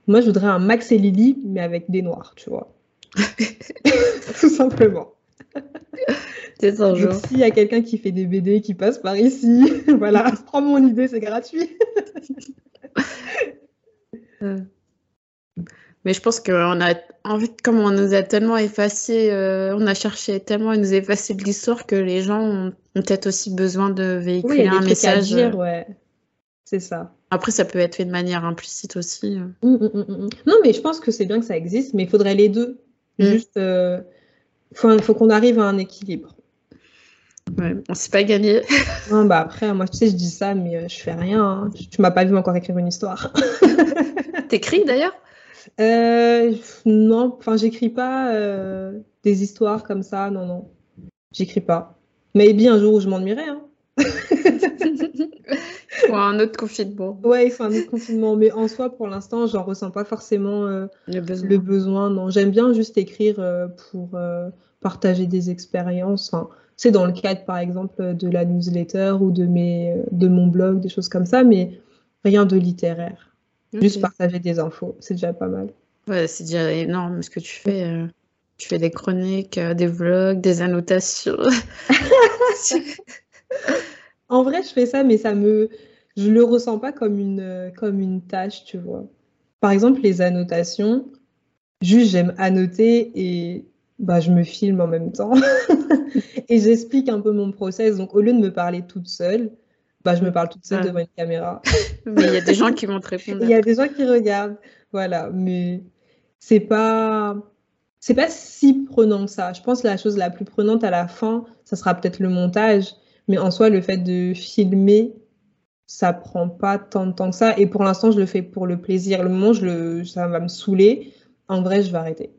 Moi, je voudrais un Max et Lily, mais avec des noirs, tu vois. *laughs* *laughs* Tout simplement. *laughs* Un jour. S'il y a quelqu'un qui fait des BD qui passe par ici, *laughs* voilà, *laughs* prends mon idée, c'est gratuit. *laughs* Mais je pense qu'on a, en fait, comme on nous a tellement effacé, euh, on a cherché tellement à nous effacer de l'histoire que les gens ont, ont peut-être aussi besoin de Oui, véhiculer il des un message. dire, euh. ouais. C'est ça. Après, ça peut être fait de manière implicite aussi. euh. Mm, mm, mm, mm. Non, mais je pense que c'est bien que ça existe, mais il faudrait les deux. Juste, euh, faut, faut qu'on arrive à un équilibre. Ouais, on s'est pas gagné. *laughs* Non, bah après, moi, tu sais, je dis ça, mais euh, je fais rien. hein. Tu, m'as pas vu encore écrire une histoire. *laughs* T'écris d'ailleurs? Euh, non, enfin, j'écris pas euh, des histoires comme ça, non, non. J'écris pas. Mais bien un jour où je m'ennuierai, hein. *laughs* Ou un autre confinement. Ouais, il faut un autre confinement. Mais en soi, pour l'instant, j'en ressens pas forcément euh, Le besoin. le besoin. Non, j'aime bien juste écrire pour partager des expériences. Enfin, c'est dans le cadre, par exemple, de la newsletter ou de mes, de mon blog, des choses comme ça, mais rien de littéraire. Juste partager des infos, c'est déjà pas mal. Ouais, c'est déjà énorme ce que tu fais. euh. Tu fais des chroniques, euh, des vlogs, des annotations. *laughs* En vrai, je fais ça, mais ça me, je le ressens pas comme une, comme une tâche, tu vois. Par exemple, les annotations, juste j'aime annoter et bah, je me filme en même temps *laughs* et j'explique un peu mon process. Donc, au lieu de me parler toute seule, bah, je me parle toute seule Ah. devant une caméra. *laughs* Mais il y a des gens qui vont te répondre. Il y a des gens qui regardent, voilà, mais c'est pas, c'est pas si prenant que ça. Je pense que la chose la plus prenante à la fin, ça sera peut-être le montage, mais en soi, le fait de filmer, ça prend pas tant de temps que ça. Et pour l'instant, je le fais pour le plaisir. Le moment où je le, ça va me saouler, en vrai, je vais arrêter.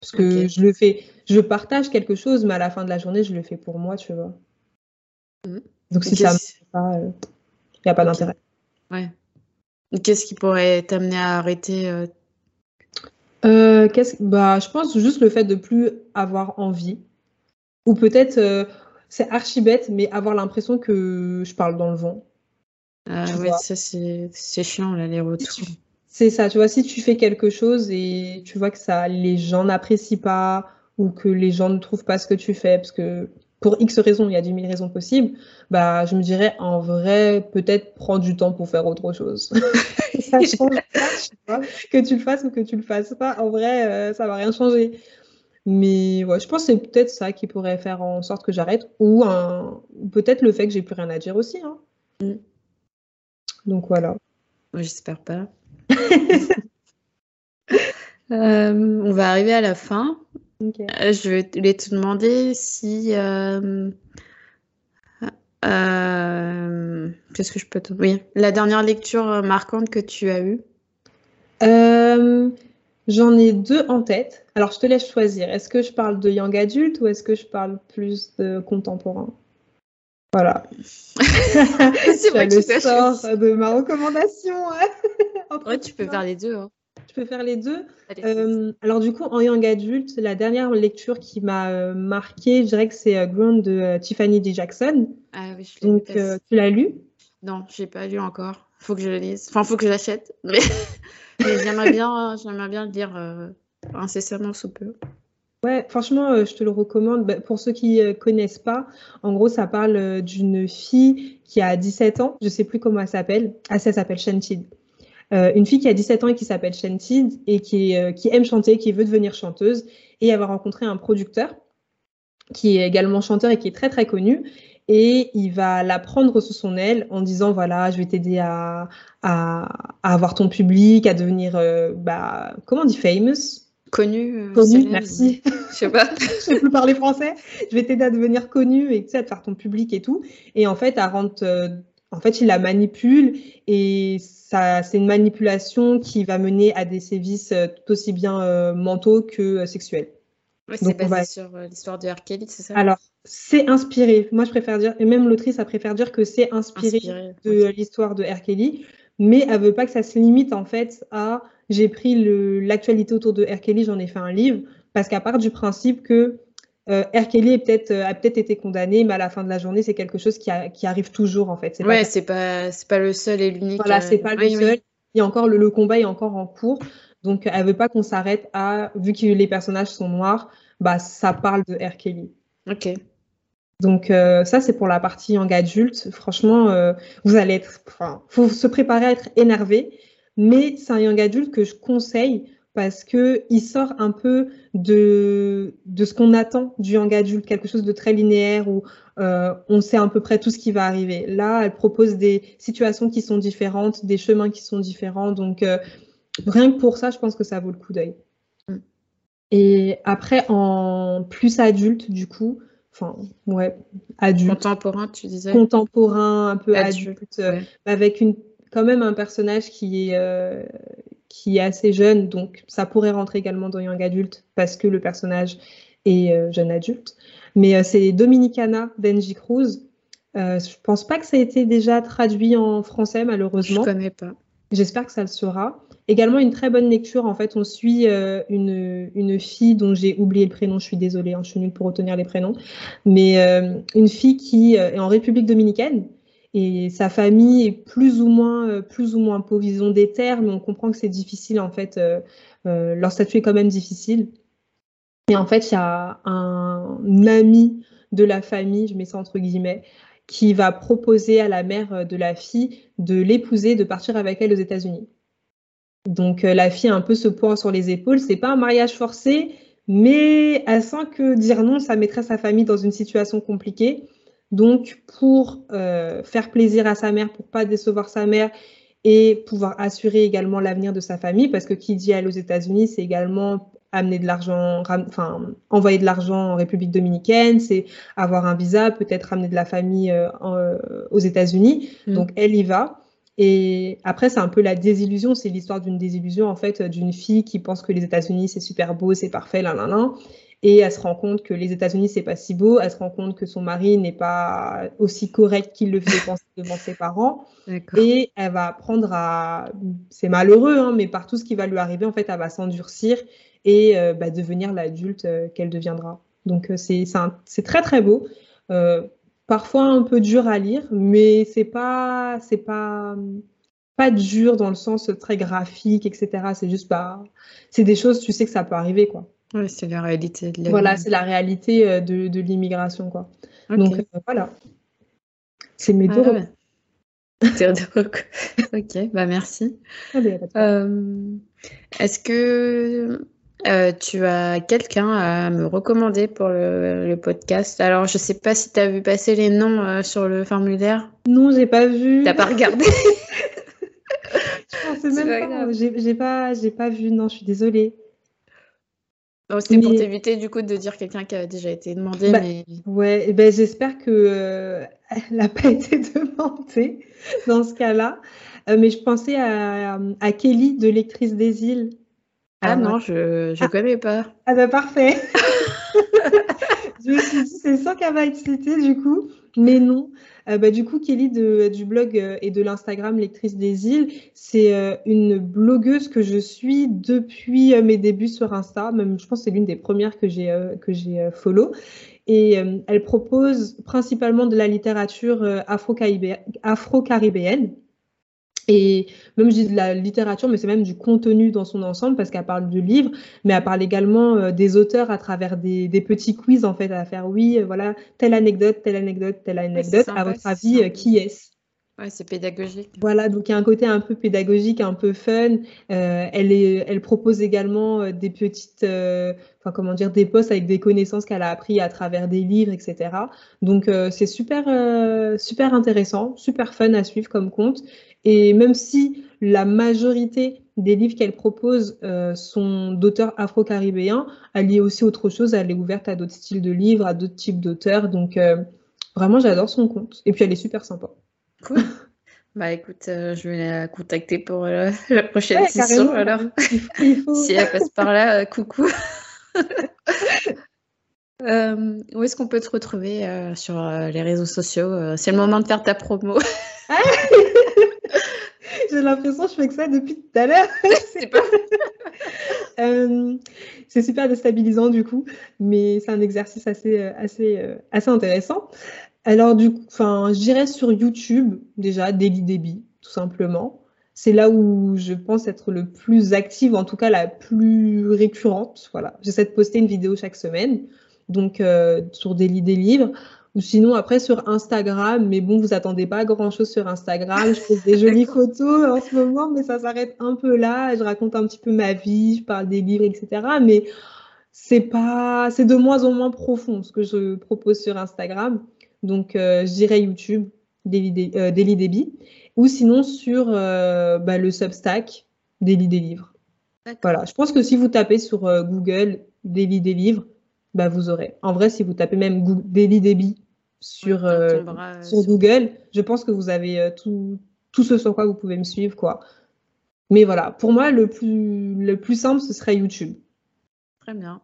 Parce que je le fais, je partage quelque chose, mais à la fin de la journée, je le fais pour moi, tu vois. Mhm. Donc si ça pas, il n'y a pas d'intérêt. Ouais. Qu'est-ce qui pourrait t'amener à arrêter euh, Euh. Bah, je pense juste le fait de plus avoir envie. Ou peut-être, euh, c'est archi bête, mais avoir l'impression que je parle dans le vent. Ah ouais, vois. ça c'est c'est chiant là, les retours. C'est ça, tu vois, si tu fais quelque chose et tu vois que ça, les gens n'apprécient pas ou que les gens ne trouvent pas ce que tu fais, parce que pour X raisons, il y a 10 000 raisons possibles, bah, je me dirais, en vrai, peut-être prends du temps pour faire autre chose. *laughs* ça change pas, *laughs* que tu le fasses ou que tu le fasses pas. En vrai, euh, ça va rien changer. Mais ouais, je pense que c'est peut-être ça qui pourrait faire en sorte que j'arrête, ou peut-être le fait que j'ai plus rien à dire aussi. Hein. Mm. Donc voilà. J'espère pas. *laughs* Euh, on va arriver à la fin. Euh, je vais te demander si. Euh, qu'est-ce que je peux te. Oui, la dernière lecture marquante que tu as eue J'en ai deux en tête. Alors, je te laisse choisir. Est-ce que je parle de young adulte ou est-ce que je parle plus de contemporain? Voilà. *laughs* c'est vrai que tu sors de ma recommandation. *laughs* ouais, tu peux faire les deux. Hein. Je peux faire les deux. Euh, alors du coup, en young adulte, la dernière lecture qui m'a euh, marquée, je dirais que c'est euh, Ground de Tiffany D. Jackson. Ah oui, je Donc, tu l'as lu? Non, je l'ai pas lu encore. Faut que je le lise. Enfin, faut que je l'achète. *laughs* Mais, j'aimerais bien, j'aimerais bien le lire incessamment sous peu. Ouais, franchement, je te le recommande. Bah, pour ceux qui ne connaissent pas, en gros, ça parle d'une fille qui a 17 ans. Je sais plus comment elle s'appelle. Ah, ça s'appelle Shantid. Euh, une fille qui a 17 ans et qui s'appelle Shantid et qui, euh, qui aime chanter, qui veut devenir chanteuse, et elle va rencontrer un producteur qui est également chanteur et qui est très très connu. Et il va la prendre sous son aile en disant voilà, je vais t'aider à, à, avoir ton public, à devenir, euh, bah, comment on dit, famous? Connu. connu, merci. Je sais pas. *laughs* je sais plus parler français. Je vais t'aider à devenir connu et tu sais, à te faire ton public et tout. Et en fait, à rendre en fait, il la manipule et ça, c'est une manipulation qui va mener à des sévices euh, tout aussi bien euh, mentaux que euh, sexuels. c'est basé sur l'histoire de R. Kelly, c'est ça? Alors, c'est inspiré. Moi, je préfère dire, et même l'autrice, a préfère dire que c'est inspiré, de l'histoire de R. Kelly, mais elle veut pas que ça se limite en fait à j'ai pris l'actualité autour de R. Kelly, j'en ai fait un livre, parce qu'à part du principe que euh, R. Kelly peut a peut-être été condamné, mais à la fin de la journée, c'est quelque chose qui, arrive toujours en fait. Ouais, c'est pas c'est pas le seul et l'unique. Voilà, c'est pas le seul. A encore le, combat est encore en cours, donc elle veut pas qu'on s'arrête à vu que les personnages sont noirs, bah ça parle de R. Kelly. Ok. Donc euh, ça c'est pour la partie young adulte. Franchement, euh, vous allez être, enfin, faut se préparer à être énervé, mais c'est un young adulte que je conseille parce que il sort un peu de, de ce qu'on attend du young adulte, quelque chose de très linéaire où euh, on sait à peu près tout ce qui va arriver. Là, elle propose des situations qui sont différentes, des chemins qui sont différents. Donc, euh, rien que pour ça, je pense que ça vaut le coup d'œil. Mm. Et après, en plus adulte, du coup, enfin, ouais, adulte. Contemporain, tu disais? Contemporain, un peu adulte, euh, avec une, quand même un personnage qui est qui est assez jeune, donc ça pourrait rentrer également dans Young Adult parce que le personnage est euh, jeune adulte. Mais euh, c'est Dominicana d'Engie Cruz. Euh, je pense pas que ça a été déjà traduit en français, malheureusement. Je connais pas. J'espère que ça le sera. Également une très bonne lecture. En fait, on suit une, une, fille dont j'ai oublié le prénom. Je suis désolée, hein, je suis nulle pour retenir les prénoms. Mais une fille qui est en République dominicaine et sa famille est plus ou moins, euh, plus ou moins pauvre. Ils ont des terres, mais on comprend que c'est difficile en fait. Euh, euh, leur statut est quand même difficile. Et en fait, il y a un ami de la famille, je mets ça entre guillemets, qui va proposer à la mère de la fille de l'épouser, de partir avec elle aux États-Unis. Donc la fille a un peu ce poids sur les épaules. C'est pas un mariage forcé, mais elle sent que dire non, ça mettrait sa famille dans une situation compliquée. Donc, pour euh, faire plaisir à sa mère, pour pas décevoir sa mère et pouvoir assurer également l'avenir de sa famille, parce que qui dit aller aux États-Unis, c'est également amener de l'argent, enfin envoyer de l'argent en République dominicaine, c'est avoir un visa, peut-être amener de la famille euh, euh, aux États-Unis. Mm. Donc elle y va. Et après, c'est un peu la désillusion, c'est l'histoire d'une désillusion en fait d'une fille qui pense que les États-Unis c'est super beau, c'est parfait, là, là, là, et elle se rend compte que les États-Unis, c'est pas si beau. Elle se rend compte que son mari n'est pas aussi correct qu'il le fait penser devant ses parents. Et elle va apprendre à, c'est malheureux, hein, mais par tout ce qui va lui arriver, en fait, elle va s'endurcir et euh, bah, devenir l'adulte euh, qu'elle deviendra. Donc euh, c'est c'est très très beau. parfois un peu dur à lire, mais c'est pas c'est pas pas dur dans le sens très graphique, etc. C'est juste pas, c'est des choses, tu sais que ça peut arriver, quoi. Oui, c'est la réalité. De Voilà, c'est la réalité euh, de, de l'immigration, quoi. Donc euh, voilà. C'est mes deux. *laughs* ok, bah merci. Euh, est-ce que euh, tu as quelqu'un à me recommander pour le, podcast? Alors, je sais pas si tu as vu passer les noms euh, sur le formulaire. Non, j'ai pas vu. T'as pas regardé? *laughs* Je pensais même pas. J'ai pas, pas vu. Non, je suis désolée. C'est pour t'éviter du coup de dire quelqu'un qui a déjà été demandé. Bah, mais... Ouais, ben, j'espère que euh, elle n'a pas *laughs* été demandée dans ce cas-là. mais je pensais à, à Kelly de Lectrice des îles. Ah, non, je ne ah. connais pas. Ah bah parfait. *laughs* je me suis dit, c'est ça qu'elle va être citée du coup, mais non. Euh, bah, du coup, Kelly du blog euh, et de l'Instagram Lectrice des îles, c'est euh, une blogueuse que je suis depuis mes débuts sur Insta. Même, je pense que c'est l'une des premières que j'ai que j'ai follow. Et elle propose principalement de la littérature afro-caribéenne. Et même je dis de la littérature, mais c'est même du contenu dans son ensemble parce qu'elle parle de livres, mais elle parle également euh, des auteurs à travers des, des, petits quiz en fait à faire. Oui, euh, voilà, telle anecdote, telle anecdote, telle anecdote. à votre avis, euh, qui est-ce? Ouais, c'est pédagogique. Voilà, donc il y a un côté un peu pédagogique, un peu fun. elle, est, elle propose également des petites, enfin comment dire, des posts avec des connaissances qu'elle a appris à travers des livres, etc. Donc c'est super, super intéressant, super fun à suivre comme compte. Et même si la majorité des livres qu'elle propose euh, sont d'auteurs afro-caribéens, elle y est aussi autre chose. Elle est ouverte à d'autres styles de livres, à d'autres types d'auteurs. Donc, euh, vraiment, j'adore son compte. Et puis, elle est super sympa. Cool. *laughs* Bah écoute, euh, je vais la contacter pour *laughs* la prochaine session alors. *laughs* si elle passe par là, coucou. où est-ce qu'on peut te retrouver sur les réseaux sociaux C'est le moment de faire ta promo. J'ai l'impression que je fais que ça depuis tout à l'heure. *laughs* *laughs* c'est pas... *laughs* euh, c'est super déstabilisant du coup, mais c'est un exercice assez, euh, assez, euh, assez intéressant. Alors du coup, enfin, je dirais sur YouTube déjà Daily Débit, tout simplement. C'est là où je pense être le plus active, en tout cas la plus récurrente. Voilà, j'essaie de poster une vidéo chaque semaine, donc euh, sur Daily des livres. Ou sinon, après, sur Instagram, mais bon, vous attendez pas grand-chose sur Instagram. Je fais des *laughs* jolies photos en ce moment, mais ça s'arrête un peu là. Je raconte un petit peu ma vie, je parle des livres, etc. Mais c'est pas, c'est de moins en moins profond ce que je propose sur Instagram. Donc, euh, je dirais YouTube, Daily, euh, Débit, ou sinon sur euh, bah, le Substack, Daily des livres. Voilà, je pense que si vous tapez sur Google Daily des livres, bah, vous aurez. En vrai, si vous tapez même Daily Débit sur, euh, euh, sur Google, je pense que vous avez euh, tout, tout ce sur quoi vous pouvez me suivre. quoi. Mais voilà, pour moi, le plus, le plus simple, ce serait YouTube. Très bien.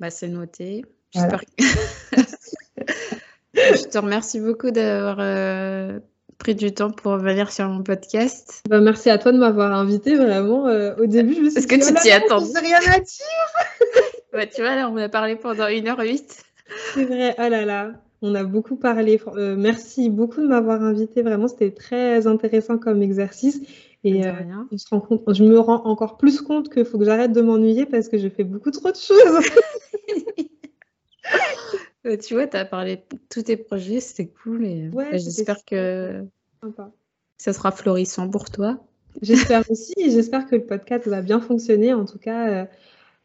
Bah, c'est noté. *laughs* je te remercie beaucoup d'avoir pris du temps pour venir sur mon podcast. Bah, merci à toi de m'avoir invité vraiment. au début, je me suis dit, que tu oh t'y attends rien à dire. *laughs* tu vois, là, on a parlé pendant 1h08. C'est vrai, oh là là. On a beaucoup parlé. Euh, merci beaucoup de m'avoir invité. Vraiment, c'était très intéressant comme exercice. Et euh, je me rends encore plus compte qu'il faut que j'arrête de m'ennuyer parce que je fais beaucoup trop de choses. *laughs* *laughs* Euh, tu vois, tu as parlé de tous tes projets, c'était cool. Et j'espère que ça sera florissant pour toi. J'espère *laughs* aussi. J'espère que le podcast va bien fonctionner. En tout cas,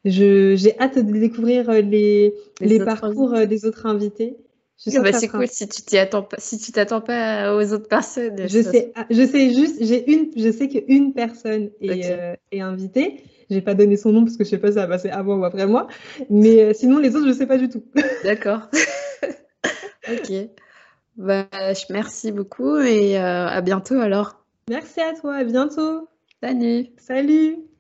j'ai hâte de découvrir les, les, parcours des autres invités. Bah, c'est cool si tu t'y attends pas, si tu t'attends pas aux autres personnes. Je sais, ah, je sais juste, j'ai une, je sais qu'une personne est, euh, est invitée. J'ai pas donné son nom parce que je sais pas si ça va passer avant ou après moi. Mais euh, sinon, les autres, je sais pas du tout. *laughs* D'accord. *laughs* ok. Bah, merci beaucoup et euh, à bientôt alors. Merci à toi, à bientôt. Salut. Salut.